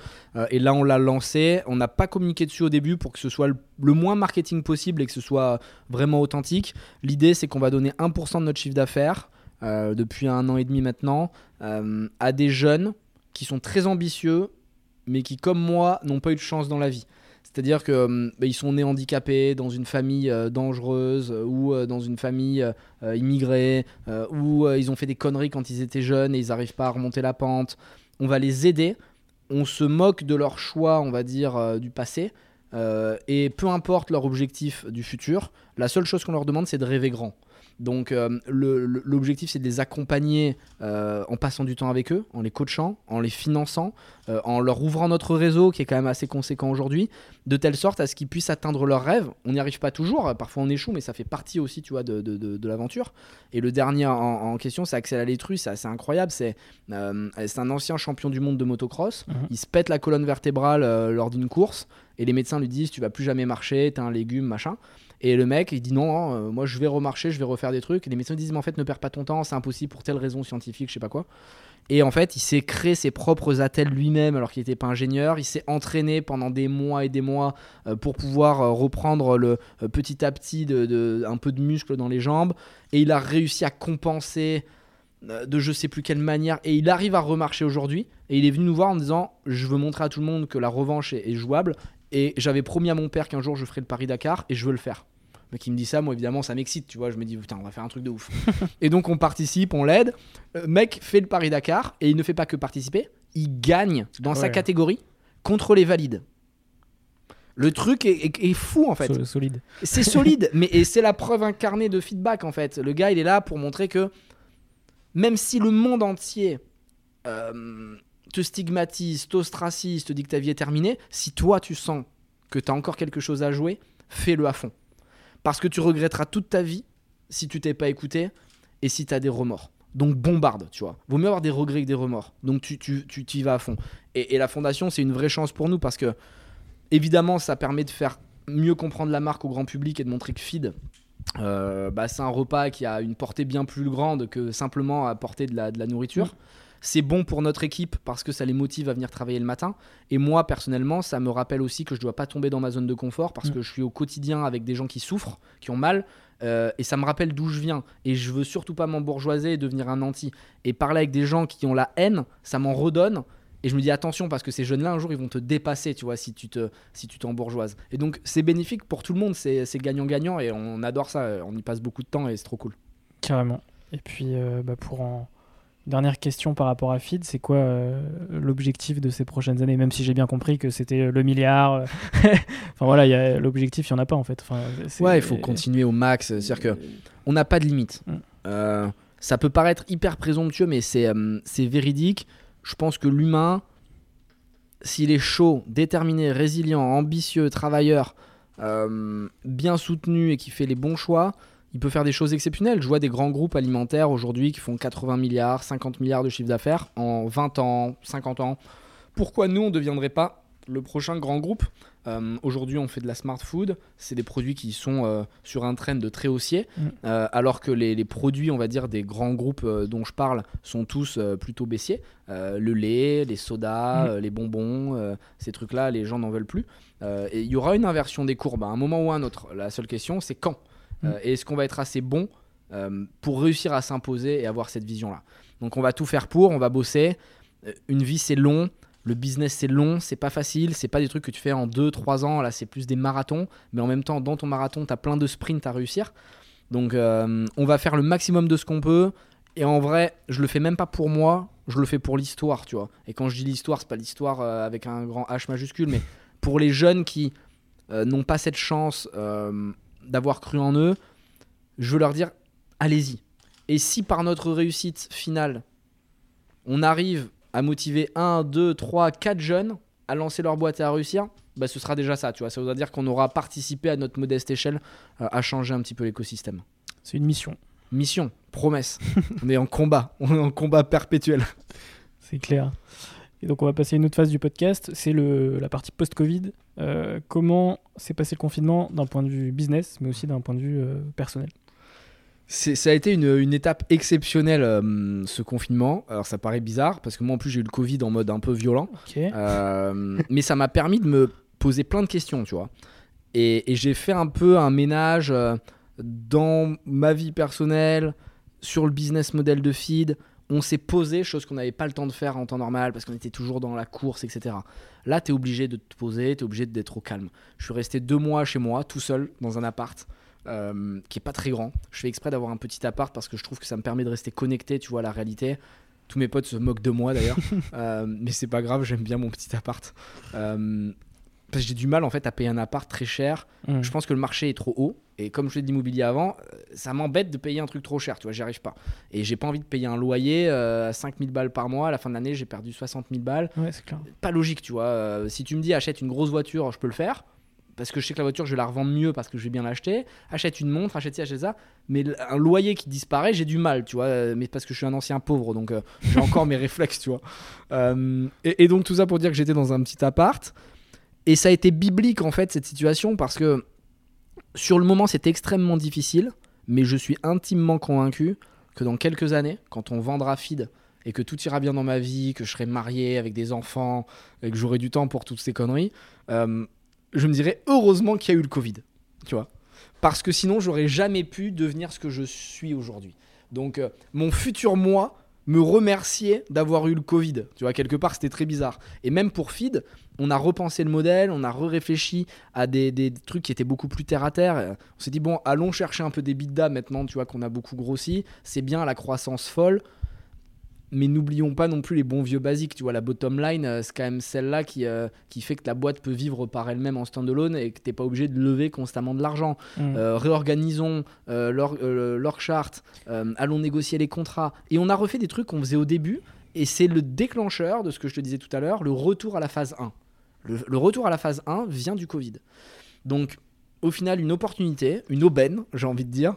et là, on l'a lancé. On n'a pas communiqué dessus au début pour que ce soit le, moins marketing possible et que ce soit vraiment authentique. L'idée, c'est qu'on va donner 1% de notre chiffre d'affaires euh, depuis un an et demi maintenant euh, à des jeunes qui sont très ambitieux, mais qui, comme moi, n'ont pas eu de chance dans la vie. C'est-à-dire qu'ils euh, bah, sont nés handicapés dans une famille dangereuse ou dans une famille immigrée ou ils ont fait des conneries quand ils étaient jeunes et ils n'arrivent pas à remonter la pente. On va les aider on se moque de leur choix, on va dire, du passé. Euh, et peu importe leur objectif du futur, la seule chose qu'on leur demande, c'est de rêver grand. Donc euh, l'objectif c'est de les accompagner euh, en passant du temps avec eux, en les coachant, en les finançant, euh, en leur ouvrant notre réseau qui est quand même assez conséquent aujourd'hui, de telle sorte à ce qu'ils puissent atteindre leurs rêves. On n'y arrive pas toujours, parfois on échoue, mais ça fait partie aussi tu vois, de, de, l'aventure. Et le dernier en, question c'est Axel Alétru, c'est assez incroyable, c'est un ancien champion du monde de motocross, mhm. il se pète la colonne vertébrale lors d'une course, et les médecins lui disent tu vas plus jamais marcher, t'es un légume, machin. Et le mec, il dit non, euh, moi je vais remarcher, je vais refaire des trucs. Et les médecins disent, mais en fait, ne perds pas ton temps, c'est impossible pour telle raison scientifique, je sais pas quoi. Et en fait, il s'est créé ses propres attelles lui-même alors qu'il n'était pas ingénieur. Il s'est entraîné pendant des mois et des mois euh, pour pouvoir euh, reprendre le, petit à petit de, un peu de muscle dans les jambes. Et il a réussi à compenser de je sais plus quelle manière. Et il arrive à remarcher aujourd'hui. Et il est venu nous voir en disant Je veux montrer à tout le monde que la revanche est, est jouable. Et j'avais promis à mon père qu'un jour je ferais le Paris-Dakar et je veux le faire. Qui me dit ça, moi évidemment ça m'excite, tu vois, je me dis putain on va faire un truc de ouf. et donc on participe, on l'aide, Euh, mec fait le Paris Dakar et il ne fait pas que participer, il gagne dans sa catégorie contre les valides. Le truc est, est- est fou en fait. So- solide. C'est solide, mais c'est la preuve incarnée de feedback en fait. Le gars, il est là pour montrer que même si le monde entier euh, te stigmatise, t'ostracise, te dit que ta vie est terminée, si toi tu sens que tu as encore quelque chose à jouer, fais-le à fond. Parce que tu regretteras toute ta vie si tu t'es pas écouté et si tu as des remords. Donc bombarde, tu vois. Vaut mieux avoir des regrets que des remords. Donc tu tu t'y vas à fond. Et, la fondation, c'est une vraie chance pour nous parce que évidemment, ça permet de faire mieux comprendre la marque au grand public et de montrer que Feed, euh, bah, c'est un repas qui a une portée bien plus grande que simplement apporter de la, de la nourriture. C'est bon pour notre équipe parce que ça les motive à venir travailler le matin. Et moi, personnellement, ça me rappelle aussi que je ne dois pas tomber dans ma zone de confort parce Mm. que je suis au quotidien avec des gens qui souffrent, qui ont mal. euh, et ça me rappelle d'où je viens. Et je veux surtout pas m'embourgeoiser et devenir un anti. Et parler avec des gens qui ont la haine, ça m'en redonne. Et je me dis attention parce que ces jeunes-là, un jour, ils vont te dépasser, tu vois, si tu te, si tu t'embourgeoises. Et donc, c'est bénéfique pour tout le monde, c'est c'est gagnant-gagnant et on adore ça. On y passe beaucoup de temps et c'est trop cool. Carrément. Et puis, euh, bah, pour en. Dernière question par rapport à Feed, c'est quoi euh, l'objectif de ces prochaines années Même si j'ai bien compris que c'était le milliard. euh, enfin voilà, l'objectif, il n'y en a pas en fait. Enfin, Ouais, il faut continuer au max. C'est-à-dire que on n'a pas de limite. Mm. Euh, ça peut paraître hyper présomptueux, mais c'est euh, véridique. Je pense que l'humain, s'il est chaud, déterminé, résilient, ambitieux, travailleur, euh, bien soutenu et qui fait les bons choix, il peut faire des choses exceptionnelles. Je vois des grands groupes alimentaires aujourd'hui qui font 80 milliards, 50 milliards de chiffre d'affaires en 20 ans, 50 ans. Pourquoi nous, on ne deviendrait pas le prochain grand groupe? Euh, Aujourd'hui, on fait de la smart food. C'est des produits qui sont euh, sur un trend de très haussier, Mm. euh, alors que les, les produits, on va dire, des grands groupes dont je parle sont tous plutôt baissiers. Le lait, les sodas, Mm. les bonbons, ces trucs-là, les gens n'en veulent plus. Et il y aura une inversion des courbes à un moment ou à un autre. La seule question, c'est quand? Mm. Euh, Et est-ce qu'on va être assez bon euh, pour réussir à s'imposer et avoir cette vision-là? Donc on va tout faire pour, on va bosser. Euh, Une vie, c'est long. Le business, c'est long, c'est pas facile, c'est pas des trucs que tu fais en 2-3 ans, là, c'est plus des marathons. Mais en même temps, dans ton marathon, tu as plein de sprints à réussir. Donc, euh, on va faire le maximum de ce qu'on peut. Et en vrai, je le fais même pas pour moi, je le fais pour l'histoire, tu vois. Et quand je dis l'histoire, c'est pas l'histoire euh, avec un grand H majuscule, mais pour les jeunes qui euh, n'ont pas cette chance d'avoir cru en eux, je veux leur dire allez-y. Et si par notre réussite finale, on arrive à motiver 1, 2, 3, 4 jeunes à lancer leur boîte et à réussir, bah, ce sera déjà ça, tu vois. Ça voudra dire qu'on aura participé à notre modeste échelle euh, à changer un petit peu l'écosystème. C'est une mission, Mission, promesse. on est en combat, on est en combat perpétuel. c'est clair. Et donc on va passer à une autre phase du podcast, c'est la partie post-Covid. Euh, comment s'est passé le confinement d'un point de vue business, mais aussi d'un point de vue euh, personnel? Ça a été une, une étape exceptionnelle, euh, ce confinement. Alors ça paraît bizarre, parce que moi en plus j'ai eu le Covid en mode un peu violent. Mais ça m'a permis de me poser plein de questions, tu vois. Et, et j'ai fait un peu un ménage dans ma vie personnelle, sur le business model de feed. On s'est posé, chose qu'on n'avait pas le temps de faire en temps normal parce qu'on était toujours dans la course, etc. Là, tu es obligé de te poser, tu es obligé d'être au calme. Je suis resté deux mois chez moi, tout seul, dans un appart. euh, qui est pas très grand. Je fais exprès d'avoir un petit appart parce que je trouve que ça me permet de rester connecté, tu vois, à la réalité. Tous mes potes se moquent de moi d'ailleurs, Euh, mais c'est pas grave, j'aime bien mon petit appart. Euh, parce que j'ai du mal en fait à payer un appart très cher. Hmm. Je pense que le marché est trop haut. Et comme je l'ai dit d'immobilier avant, euh, ça m'embête de payer un truc trop cher, tu vois, j'y arrive pas. Et j'ai pas envie de payer un loyer euh, à 5000 balles par mois. À la fin de l'année, j'ai perdu 60 000 balles. Ouais, c'est clair. Pas logique, tu vois. Euh, si tu me dis achète une grosse voiture, je peux le faire. Parce que je sais que la voiture, je vais la revendre mieux parce que je vais bien l'acheter. Achète une montre, achète ci, achète ça. Mais un loyer qui disparaît, j'ai du mal, tu vois. euh, Mais parce que je suis un ancien pauvre, donc euh, j'ai encore mes réflexes, tu vois. Et, et donc tout ça pour dire que j'étais dans un petit appart. Et ça a été biblique en fait cette situation parce que sur le moment c'était extrêmement difficile, mais je suis intimement convaincu que dans quelques années, quand on vendra Feed et que tout ira bien dans ma vie, que je serai marié avec des enfants et que j'aurai du temps pour toutes ces conneries, euh, je me dirais heureusement qu'il y a eu le Covid, tu vois. Parce que sinon j'aurais jamais pu devenir ce que je suis aujourd'hui. Donc euh, mon futur moi me remercier d'avoir eu le Covid. Tu vois, quelque part, c'était très bizarre. Et même pour Feed, on a repensé le modèle, on a réfléchi à des, des, trucs qui étaient beaucoup plus terre à terre. On s'est dit, bon, allons chercher un peu des bidas maintenant, tu vois, qu'on a beaucoup grossi. C'est bien la croissance folle mais n'oublions pas non plus les bons vieux basiques. Tu vois, la bottom line, euh, c'est quand même celle-là qui, euh, qui fait que la boîte peut vivre par elle-même en standalone et que tu n'es pas obligé de lever constamment de l'argent. Mm. Euh, réorganisons leur, chart, allons négocier les contrats. Et on a refait des trucs qu'on faisait au début, et c'est le déclencheur de ce que je te disais tout à l'heure, le retour à la phase 1. Le, le, retour à la phase 1 vient du Covid. Donc, au final, une opportunité, une aubaine, j'ai envie de dire.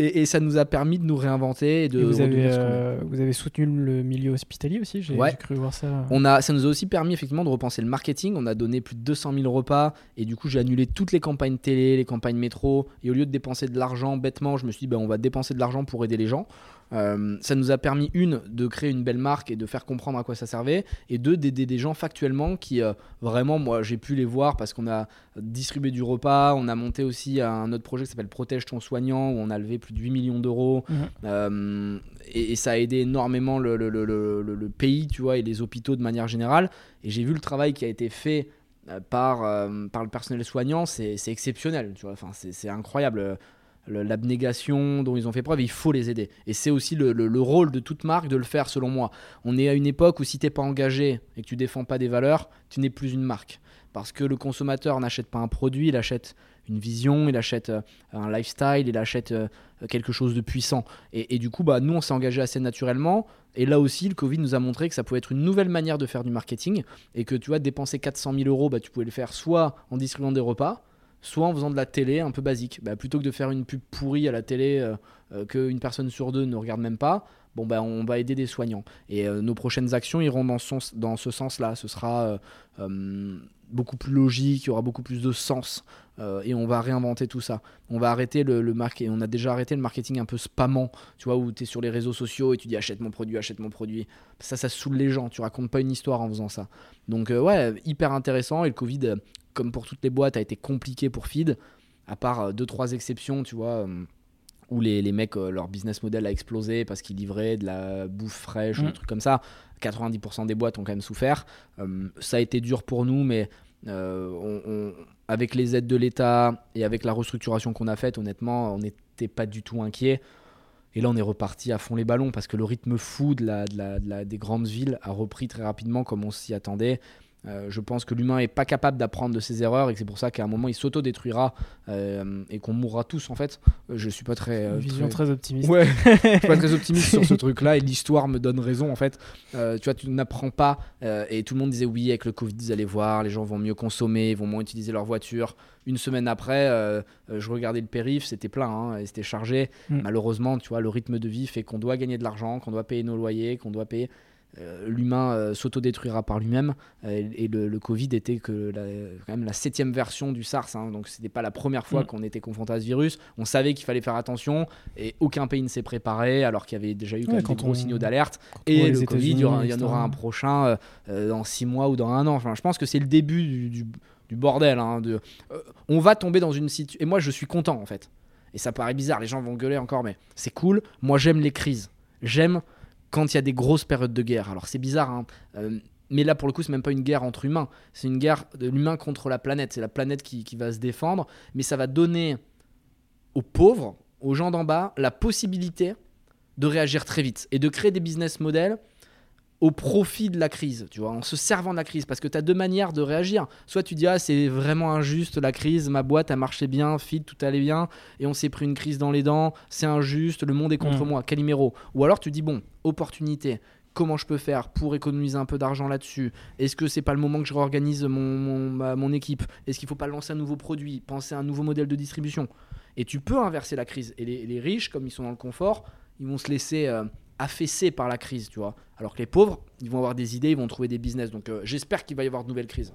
Et, ça nous a permis de nous réinventer et de vous, avez, euh, vous avez soutenu le milieu hospitalier aussi j'ai cru voir ça. On a ça nous a aussi permis effectivement de repenser le marketing. On a donné plus de 200 000 repas et du coup j'ai annulé toutes les campagnes télé les campagnes métro. Et au lieu de dépenser de l'argent bêtement je me suis dit ben, on va dépenser de l'argent pour aider les gens. Euh, ça nous a permis, une, de créer une belle marque et de faire comprendre à quoi ça servait, et deux, d'aider des gens factuellement qui, euh, vraiment, moi, j'ai pu les voir parce qu'on a distribué du repas, on a monté aussi un autre projet qui s'appelle Protège ton soignant, où on a levé plus de 8 millions d'euros, mhm. euh, et, ça a aidé énormément le, le, le, le, pays, tu vois, et les hôpitaux de manière générale, et j'ai vu le travail qui a été fait par, par le personnel soignant, c'est exceptionnel, tu vois, enfin, c'est incroyable l'abnégation dont ils ont fait preuve, il faut les aider. Et c'est aussi le, rôle de toute marque de le faire, selon moi. On est à une époque où si t'es pas engagé et que tu défends pas des valeurs, tu n'es plus une marque. Parce que le consommateur n'achète pas un produit, il achète une vision, il achète euh, un lifestyle, il achète euh, quelque chose de puissant. Et, du coup, bah, nous, on s'est engagé assez naturellement. Et là aussi, le Covid nous a montré que ça pouvait être une nouvelle manière de faire du marketing. Et que tu vois, dépenser 400 000 euros, bah, tu pouvais le faire soit en distribuant des repas, soit en faisant de la télé un peu basique. Bah, plutôt que de faire une pub pourrie à la télé euh, euh, qu'une personne sur deux ne regarde même pas, bon bah, on va aider des soignants. Et euh, nos prochaines actions iront dans, dans ce sens-là. Ce sera beaucoup plus logique, il y aura beaucoup plus de sens. Et on va réinventer tout ça. On va arrêter le, le marketing. On a déjà arrêté le marketing un peu spammant, tu vois, où tu es sur les réseaux sociaux et tu dis achète mon produit, achète mon produit. Ça, ça saoule les gens. Tu racontes pas une histoire en faisant ça. Donc, ouais, hyper intéressant. Et le Covid comme pour toutes les boîtes, a été compliqué pour Feed, à part euh, deux trois exceptions, tu vois, euh, où les, les mecs, euh, leur business model a explosé parce qu'ils livraient de la bouffe fraîche ou des mm. trucs comme ça. 90% des boîtes ont quand même souffert. ça a été dur pour nous, mais avec les aides de l'État et avec la restructuration qu'on a faite, honnêtement, on n'était pas du tout inquiet. Et là, on est reparti à fond les ballons parce que le rythme fou des grandes villes a repris très rapidement comme on s'y attendait. Euh, je pense que l'humain est pas capable d'apprendre de ses erreurs et que c'est pour ça qu'à un moment il s'autodétruira euh, et qu'on mourra tous en fait. Euh, je suis pas très. Une vision très... optimiste. Ouais, je suis pas très optimiste sur ce truc-là et l'histoire me donne raison en fait. tu vois, tu n'apprends pas et tout le monde disait oui avec le Covid, vous allez voir, les gens vont mieux consommer, vont moins utiliser leur voiture. Une semaine après, je regardais le périph, c'était plein, hein, et c'était chargé. Mm. Malheureusement, tu vois, le rythme de vie fait qu'on doit gagner de l'argent, qu'on doit payer nos loyers, qu'on doit payer. Euh, l'humain euh, s'autodétruira par lui-même. Euh, et le, Covid était que quand même la septième version du SARS. Hein, donc c'était pas la première fois mm. qu'on était confronté à ce virus. On savait qu'il fallait faire attention et aucun pays ne s'est préparé alors qu'il y avait déjà eu quand même des gros signaux d'alerte. Et le Covid, il y, en aura un prochain dans six mois ou dans un an. Enfin, je pense que c'est le début du, bordel. Hein, de, on va tomber dans une situation. Et moi, je suis content en fait. Et ça paraît bizarre, les gens vont gueuler encore, mais c'est cool. Moi, j'aime les crises. J'aime quand il y a des grosses périodes de guerre. Alors c'est bizarre, hein, euh, mais là pour le coup c'est même pas une guerre entre humains, c'est une guerre de l'humain contre la planète. C'est la planète qui, qui, va se défendre, mais ça va donner aux pauvres, aux gens d'en bas, la possibilité de réagir très vite et de créer des business models au profit de la crise, tu vois, en se servant de la crise. Parce que tu as deux manières de réagir. Soit tu dis, ah, c'est vraiment injuste la crise, ma boîte a marché bien, fit, tout allait bien, et on s'est pris une crise dans les dents, c'est injuste, le monde est contre mm. moi, Calimero. Ou alors tu dis, bon, opportunité, comment je peux faire pour économiser un peu d'argent là-dessus? Est-ce que c'est pas le moment que je réorganise mon, mon, équipe? Est-ce qu'il faut pas lancer un nouveau produit, penser à un nouveau modèle de distribution? Et tu peux inverser la crise. Et les, riches, comme ils sont dans le confort, ils vont se laisser. Euh, affaissés par la crise, tu vois. Alors que les pauvres, ils vont avoir des idées, ils vont trouver des business. Donc euh, j'espère qu'il va y avoir de nouvelles crises.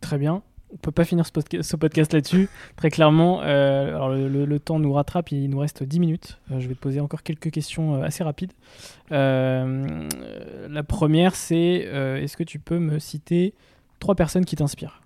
Très bien. On peut pas finir ce, podcast, là-dessus. Très clairement, euh, alors le, temps nous rattrape, il nous reste 10 minutes. Euh, je vais te poser encore quelques questions assez rapides. la première, c'est est-ce que tu peux me citer trois personnes qui t'inspirent?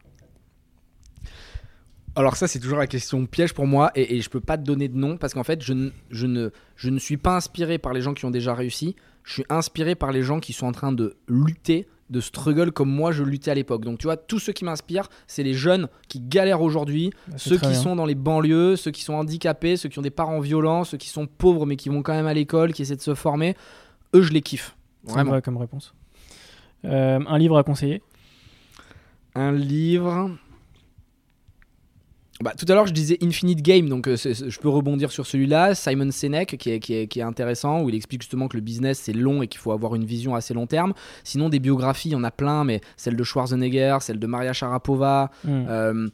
Alors ça, c'est toujours la question piège pour moi, et, et je peux pas te donner de nom parce qu'en fait, je, ne- je, ne, je ne suis pas inspiré par les gens qui ont déjà réussi. Je suis inspiré par les gens qui sont en train de lutter, de struggle comme moi je luttais à l'époque. Donc tu vois, tous ceux qui m'inspirent, c'est les jeunes qui galèrent aujourd'hui, Bah, ceux qui bien. sont dans les banlieues, ceux qui sont handicapés, ceux qui ont des parents violents, ceux qui sont pauvres mais qui vont quand même à l'école, qui essaient de se former. Eux, je les kiffe. C'est Vraiment. vrai comme réponse. Euh, un livre à conseiller? Un livre. Bah, tout à l'heure, je disais Infinite Game, donc euh, je peux rebondir sur celui-là. Simon Sinek, qui est, qui, est, qui est intéressant, où il explique justement que le business c'est long et qu'il faut avoir une vision assez long terme. Sinon, des biographies, il y en a plein, mais celle de Schwarzenegger, celle de Maria Sharapova. Hmm. euh,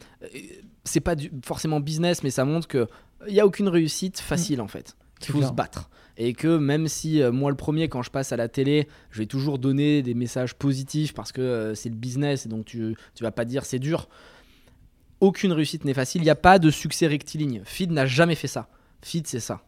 c'est pas du- forcément business, mais ça montre que il y a aucune réussite facile en fait. C'est Il faut clair. se battre. Et que même si euh, moi le premier quand je passe à la télé, je vais toujours donner des messages positifs parce que euh, c'est le business et donc tu, tu vas pas dire c'est dur. Aucune réussite n'est facile. Il n'y a pas de succès rectiligne. Feed n'a jamais fait ça. Feed c'est ça.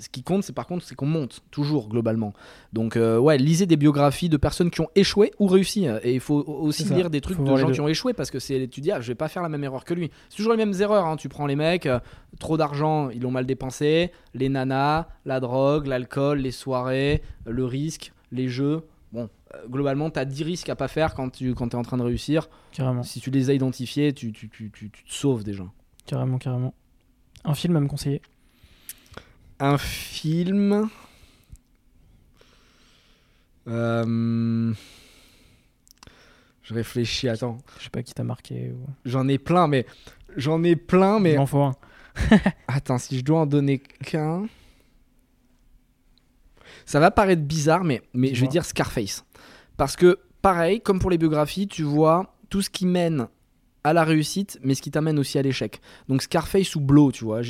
Ce qui compte, c'est par contre, c'est qu'on monte toujours globalement. Donc euh, ouais, lisez des biographies de personnes qui ont échoué ou réussi. Et il faut aussi lire des trucs Faut de gens qui ont échoué parce que c'est tu dis ah je vais pas faire la même erreur que lui. C'est toujours les mêmes erreurs. hein. Tu prends les mecs, euh, trop d'argent, ils l'ont mal dépensé, les nanas, la drogue, l'alcool, les soirées, le risque, les jeux. Globalement, tu as 10 risques à pas faire quand tu quand es en train de réussir. Carrément, Si tu les as identifiés, tu, tu, tu, tu- tu te sauves déjà. carrément, carrément. Un film à me conseiller? Un film. Euh, Je réfléchis, attends. Je sais pas qui t'a marqué. Ou... J'en ai plein, mais. J'en ai plein, mais. Il m'en faut un. Attends, si je dois en donner qu'un. Ça va paraître bizarre, mais, mais je vais dire Scarface. Parce que, pareil, comme pour les biographies, tu vois tout ce qui mène à la réussite, mais ce qui t'amène aussi à l'échec. Donc Scarface ou Blow, tu vois,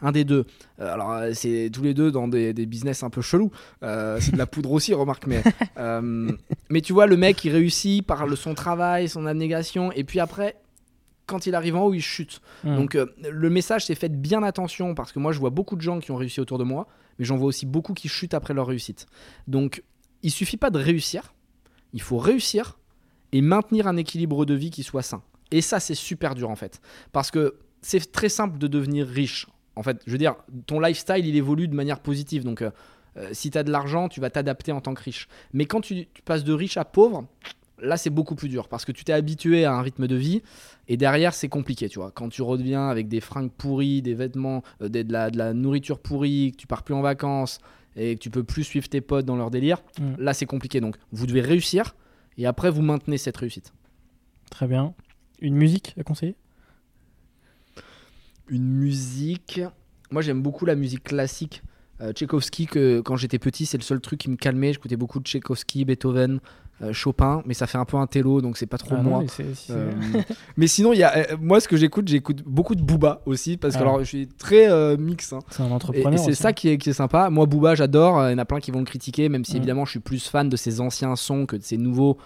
un des deux. Euh, alors, euh, c'est tous les deux dans des, des business un peu chelous. Euh, c'est de la poudre aussi, remarque, mais. euh, mais tu vois, le mec, il réussit par le, son travail, son abnégation, et puis après, quand il arrive en haut, il chute. Hmm. Donc euh, le message c'est faites bien attention parce que moi je vois beaucoup de gens qui ont réussi autour de moi, mais j'en vois aussi beaucoup qui chutent après leur réussite. Donc il suffit pas de réussir, il faut réussir et maintenir un équilibre de vie qui soit sain. Et ça c'est super dur en fait parce que c'est très simple de devenir riche. En fait, je veux dire, ton lifestyle il évolue de manière positive. Donc euh, euh, si tu as de l'argent, tu vas t'adapter en tant que riche. Mais quand tu, tu passes de riche à pauvre, là c'est beaucoup plus dur parce que tu t'es habitué à un rythme de vie et derrière, c'est compliqué, tu vois. Quand tu reviens avec des fringues pourries, des vêtements, euh, des- de, la, de la nourriture pourrie, que tu pars plus en vacances et que tu peux plus suivre tes potes dans leur délire, là, c'est compliqué. Donc, vous devez réussir et après, vous maintenez cette réussite. Très bien. Une musique à conseiller? Une musique. Moi, j'aime beaucoup la musique classique. Euh, Tchaïkovski, que quand j'étais petit, c'est le seul truc qui me calmait. J'écoutais beaucoup de Tchaïkovski, Beethoven, Chopin, mais ça fait un peu un télo, donc c'est pas trop Ah non, moi. mais Euh, mais sinon, il y a, euh, moi, ce que j'écoute, j'écoute beaucoup de Booba aussi, parce que Ah. alors, je suis très euh, mix. hein. c'est un entrepreneur. et c'est ça qui est, qui est sympa. Moi, Booba, j'adore. Euh, Il y en a plein qui vont le critiquer, même si Mm. évidemment, je suis plus fan de ses anciens sons que de ses nouveaux,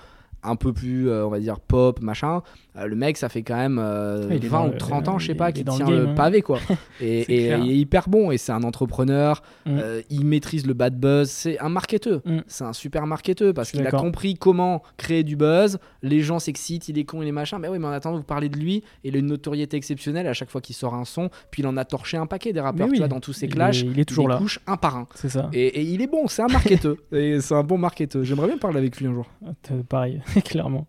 un peu plus, euh, on va dire, pop, machin. Euh, le mec, ça fait quand même euh, Ouais, il est 20 dans ou le- 30 ans, je sais il pas, qui tient le, game, hein. pavé, quoi. Et, il est hyper bon. Et c'est un entrepreneur. Mm. Euh, il maîtrise le bad buzz. C'est un marketeur. Mm. C'est un super marketeur parce qu'il a compris comment créer du buzz. Les gens s'excitent, il est con, il est machin. Mais oui, mais en attendant, vous parlez de lui. Et il a une notoriété exceptionnelle à chaque fois qu'il sort un son. Puis il en a torché un paquet des rappeurs, Mais tu oui, vois, dans tous ses il clashs. est- il est toujours les là. couche un par un. C'est ça. Et, et il est bon, c'est un marketeur. et c'est un bon marketeur. J'aimerais bien parler avec lui un jour. Euh, Pareil, clairement.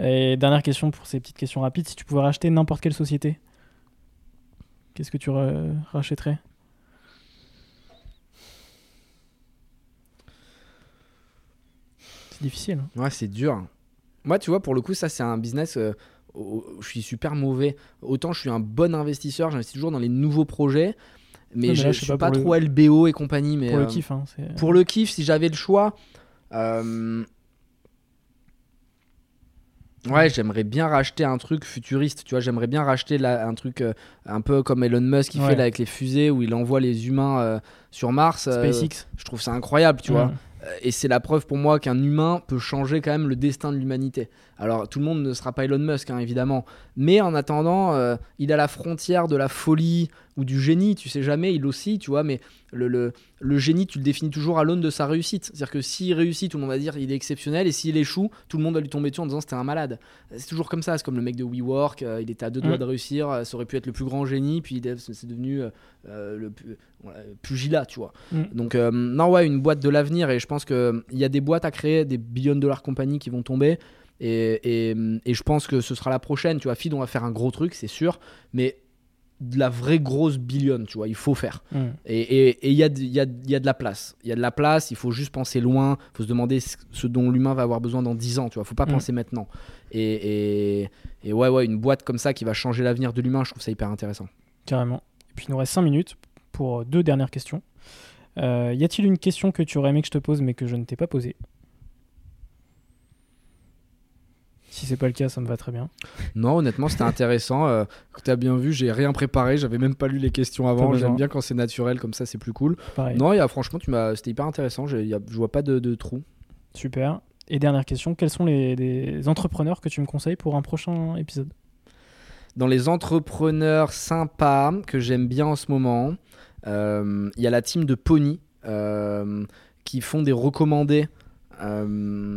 Et dernière question pour ces petites questions rapides. Si tu pouvais racheter n'importe quelle société, qu'est-ce que tu ra- rachèterais? C'est difficile. hein. Ouais, c'est dur. Moi, tu vois, pour le coup, ça, c'est un business euh, où où je suis super mauvais. Autant je suis un bon investisseur, j'investis toujours dans les nouveaux projets. Mais, mais je, là, je je sais suis pas, trop LBO et compagnie. Mais, Pour le euh, kiff, hein, Pour le kiff, si j'avais le choix. euh, Ouais, j'aimerais bien racheter un truc futuriste. Tu vois, j'aimerais bien racheter là, un truc euh, un peu comme Elon Musk qui Ouais. fait là, avec les fusées où il envoie les humains euh, sur Mars. euh, SpaceX. je trouve ça incroyable, tu vois. Et c'est la preuve pour moi qu'un humain peut changer quand même le destin de l'humanité. Alors tout le monde ne sera pas Elon Musk, hein, évidemment. Mais en attendant, euh, il a la frontière de la folie ou du génie, tu sais jamais, il aussi, tu vois. Mais le, le, le génie, tu le définis toujours à l'aune de sa réussite. C'est-à-dire que s'il réussit, tout le monde va dire il est exceptionnel, et s'il échoue, tout le monde va lui tomber dessus en disant c'était un malade. C'est toujours comme ça. C'est comme le mec de WeWork, euh, il était à deux doigts Mm. de réussir, euh, ça aurait pu être le plus grand génie, puis c'est devenu le pugilat, tu vois. Mm. Donc, non, ouais, une boîte de l'avenir, et je pense qu'il y a des boîtes à créer, des billion de dollars compagnies qui vont tomber. Et, et, et je pense que ce sera la prochaine. Tu vois, Feed, on va faire un gros truc, c'est sûr. Mais de la vraie grosse billion, tu vois, il faut faire. Mm. Et il et, et il y, a, de- il y, a, il y a de la place. Il y a de la place, il faut juste penser loin. Il faut se demander ce ce dont l'humain va avoir besoin dans 10 ans. Tu vois, faut pas Mm. penser maintenant. Et, et, et ouais, ouais, une boîte comme ça qui va changer l'avenir de l'humain, je trouve ça hyper intéressant. Carrément. Et puis il nous reste 5 minutes pour deux dernières questions. Euh, y a-t-il une question que tu aurais aimé que je te pose mais que je ne t'ai pas posée? Si c'est pas le cas, ça me va très bien. Non, honnêtement, c'était intéressant. Euh, tu as bien vu, j'ai rien préparé. J'avais même pas lu les questions avant. J'aime bien quand c'est naturel, comme ça, c'est plus cool. Pareil. Non, y a- franchement, tu m'as, c'était hyper intéressant. Y a- je vois pas de, de trou. Super. Et dernière question, quels sont les, les entrepreneurs que tu me conseilles pour un prochain épisode? Dans les entrepreneurs sympas que j'aime bien en ce moment, euh, il y a la team de Pony euh, qui font des recommandés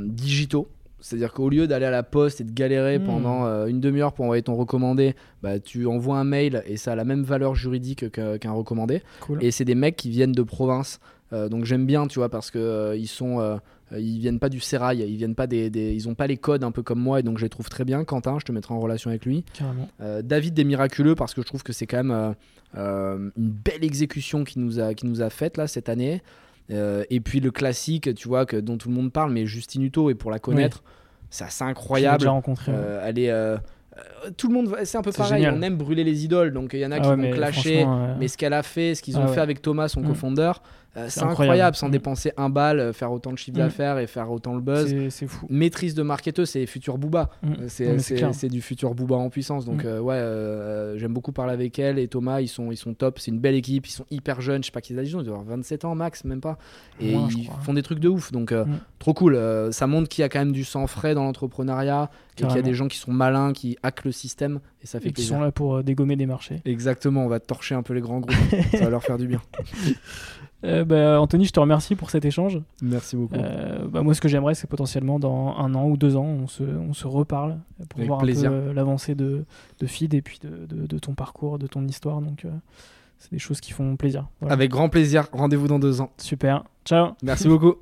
digitaux. C'est-à-dire qu'au lieu d'aller à la poste et de galérer Hmm. pendant euh, une demi-heure pour envoyer ton recommandé, bah, tu envoies un mail et ça a la même valeur juridique que- qu'un recommandé. Cool. Et c'est des mecs qui viennent de province. Euh, donc j'aime bien, tu vois, parce que euh, ils sont, euh, ils viennent pas du sérail, ils viennent pas des, des- ils ont pas les codes un peu comme moi, et donc je les trouve très bien. Quentin, je te mettrai en relation avec lui. David des Miraculeux, parce que je trouve que c'est quand même une belle exécution qui nous a, qui nous a faite là cette année. Euh, et puis le classique, tu vois, que, dont tout le monde parle, mais Justine Hutto, et pour la connaître, c'est assez incroyable. déjà rencontré. Euh, elle est, euh, tout le monde, c'est un peu pareil. génial. On aime brûler les idoles, donc il y en a Ah qui ouais, vont mais clasher. Mais ce qu'elle a fait, ce qu'ils Ah ont ouais. fait avec Thomas, son Mm. cofondeur, euh, c'est incroyable. incroyable. Sans Mm. dépenser un bal, euh, faire autant de chiffre Mm. d'affaires et faire autant le buzz. c'est- fou. Maîtrise de marketeuse, c'est futur Booba. Mm. Euh, C'est du futur Booba en puissance. Donc, euh, ouais, euh, j'aime beaucoup parler avec elle et Thomas. Ils sont, ils sont top. C'est une belle équipe. Ils sont hyper jeunes. Je sais pas qu'ils ils doivent avoir 27 ans max, même pas. Et ils crois. font des trucs de ouf. Donc, trop cool. Ça montre qu'il y a quand même du sang frais dans l'entrepreneuriat et qu'il y a des gens qui sont malins, qui hackent le système. Et ça fait Et qui sont là pour dégommer des marchés. Exactement. On va torcher un peu les grands groupes. ça va leur faire du bien. Euh, bah, Anthony, je te remercie pour cet échange. Merci beaucoup. Euh, bah, moi, ce que j'aimerais, c'est potentiellement dans un an ou deux ans, on se, on se reparle pour Avec voir plaisir. un peu l'avancée de, de Feed et puis de, de- de ton parcours, de ton histoire. Donc, euh, c'est des choses qui font plaisir. Voilà. Avec grand plaisir. Rendez-vous dans deux ans. Super. Ciao. Merci beaucoup.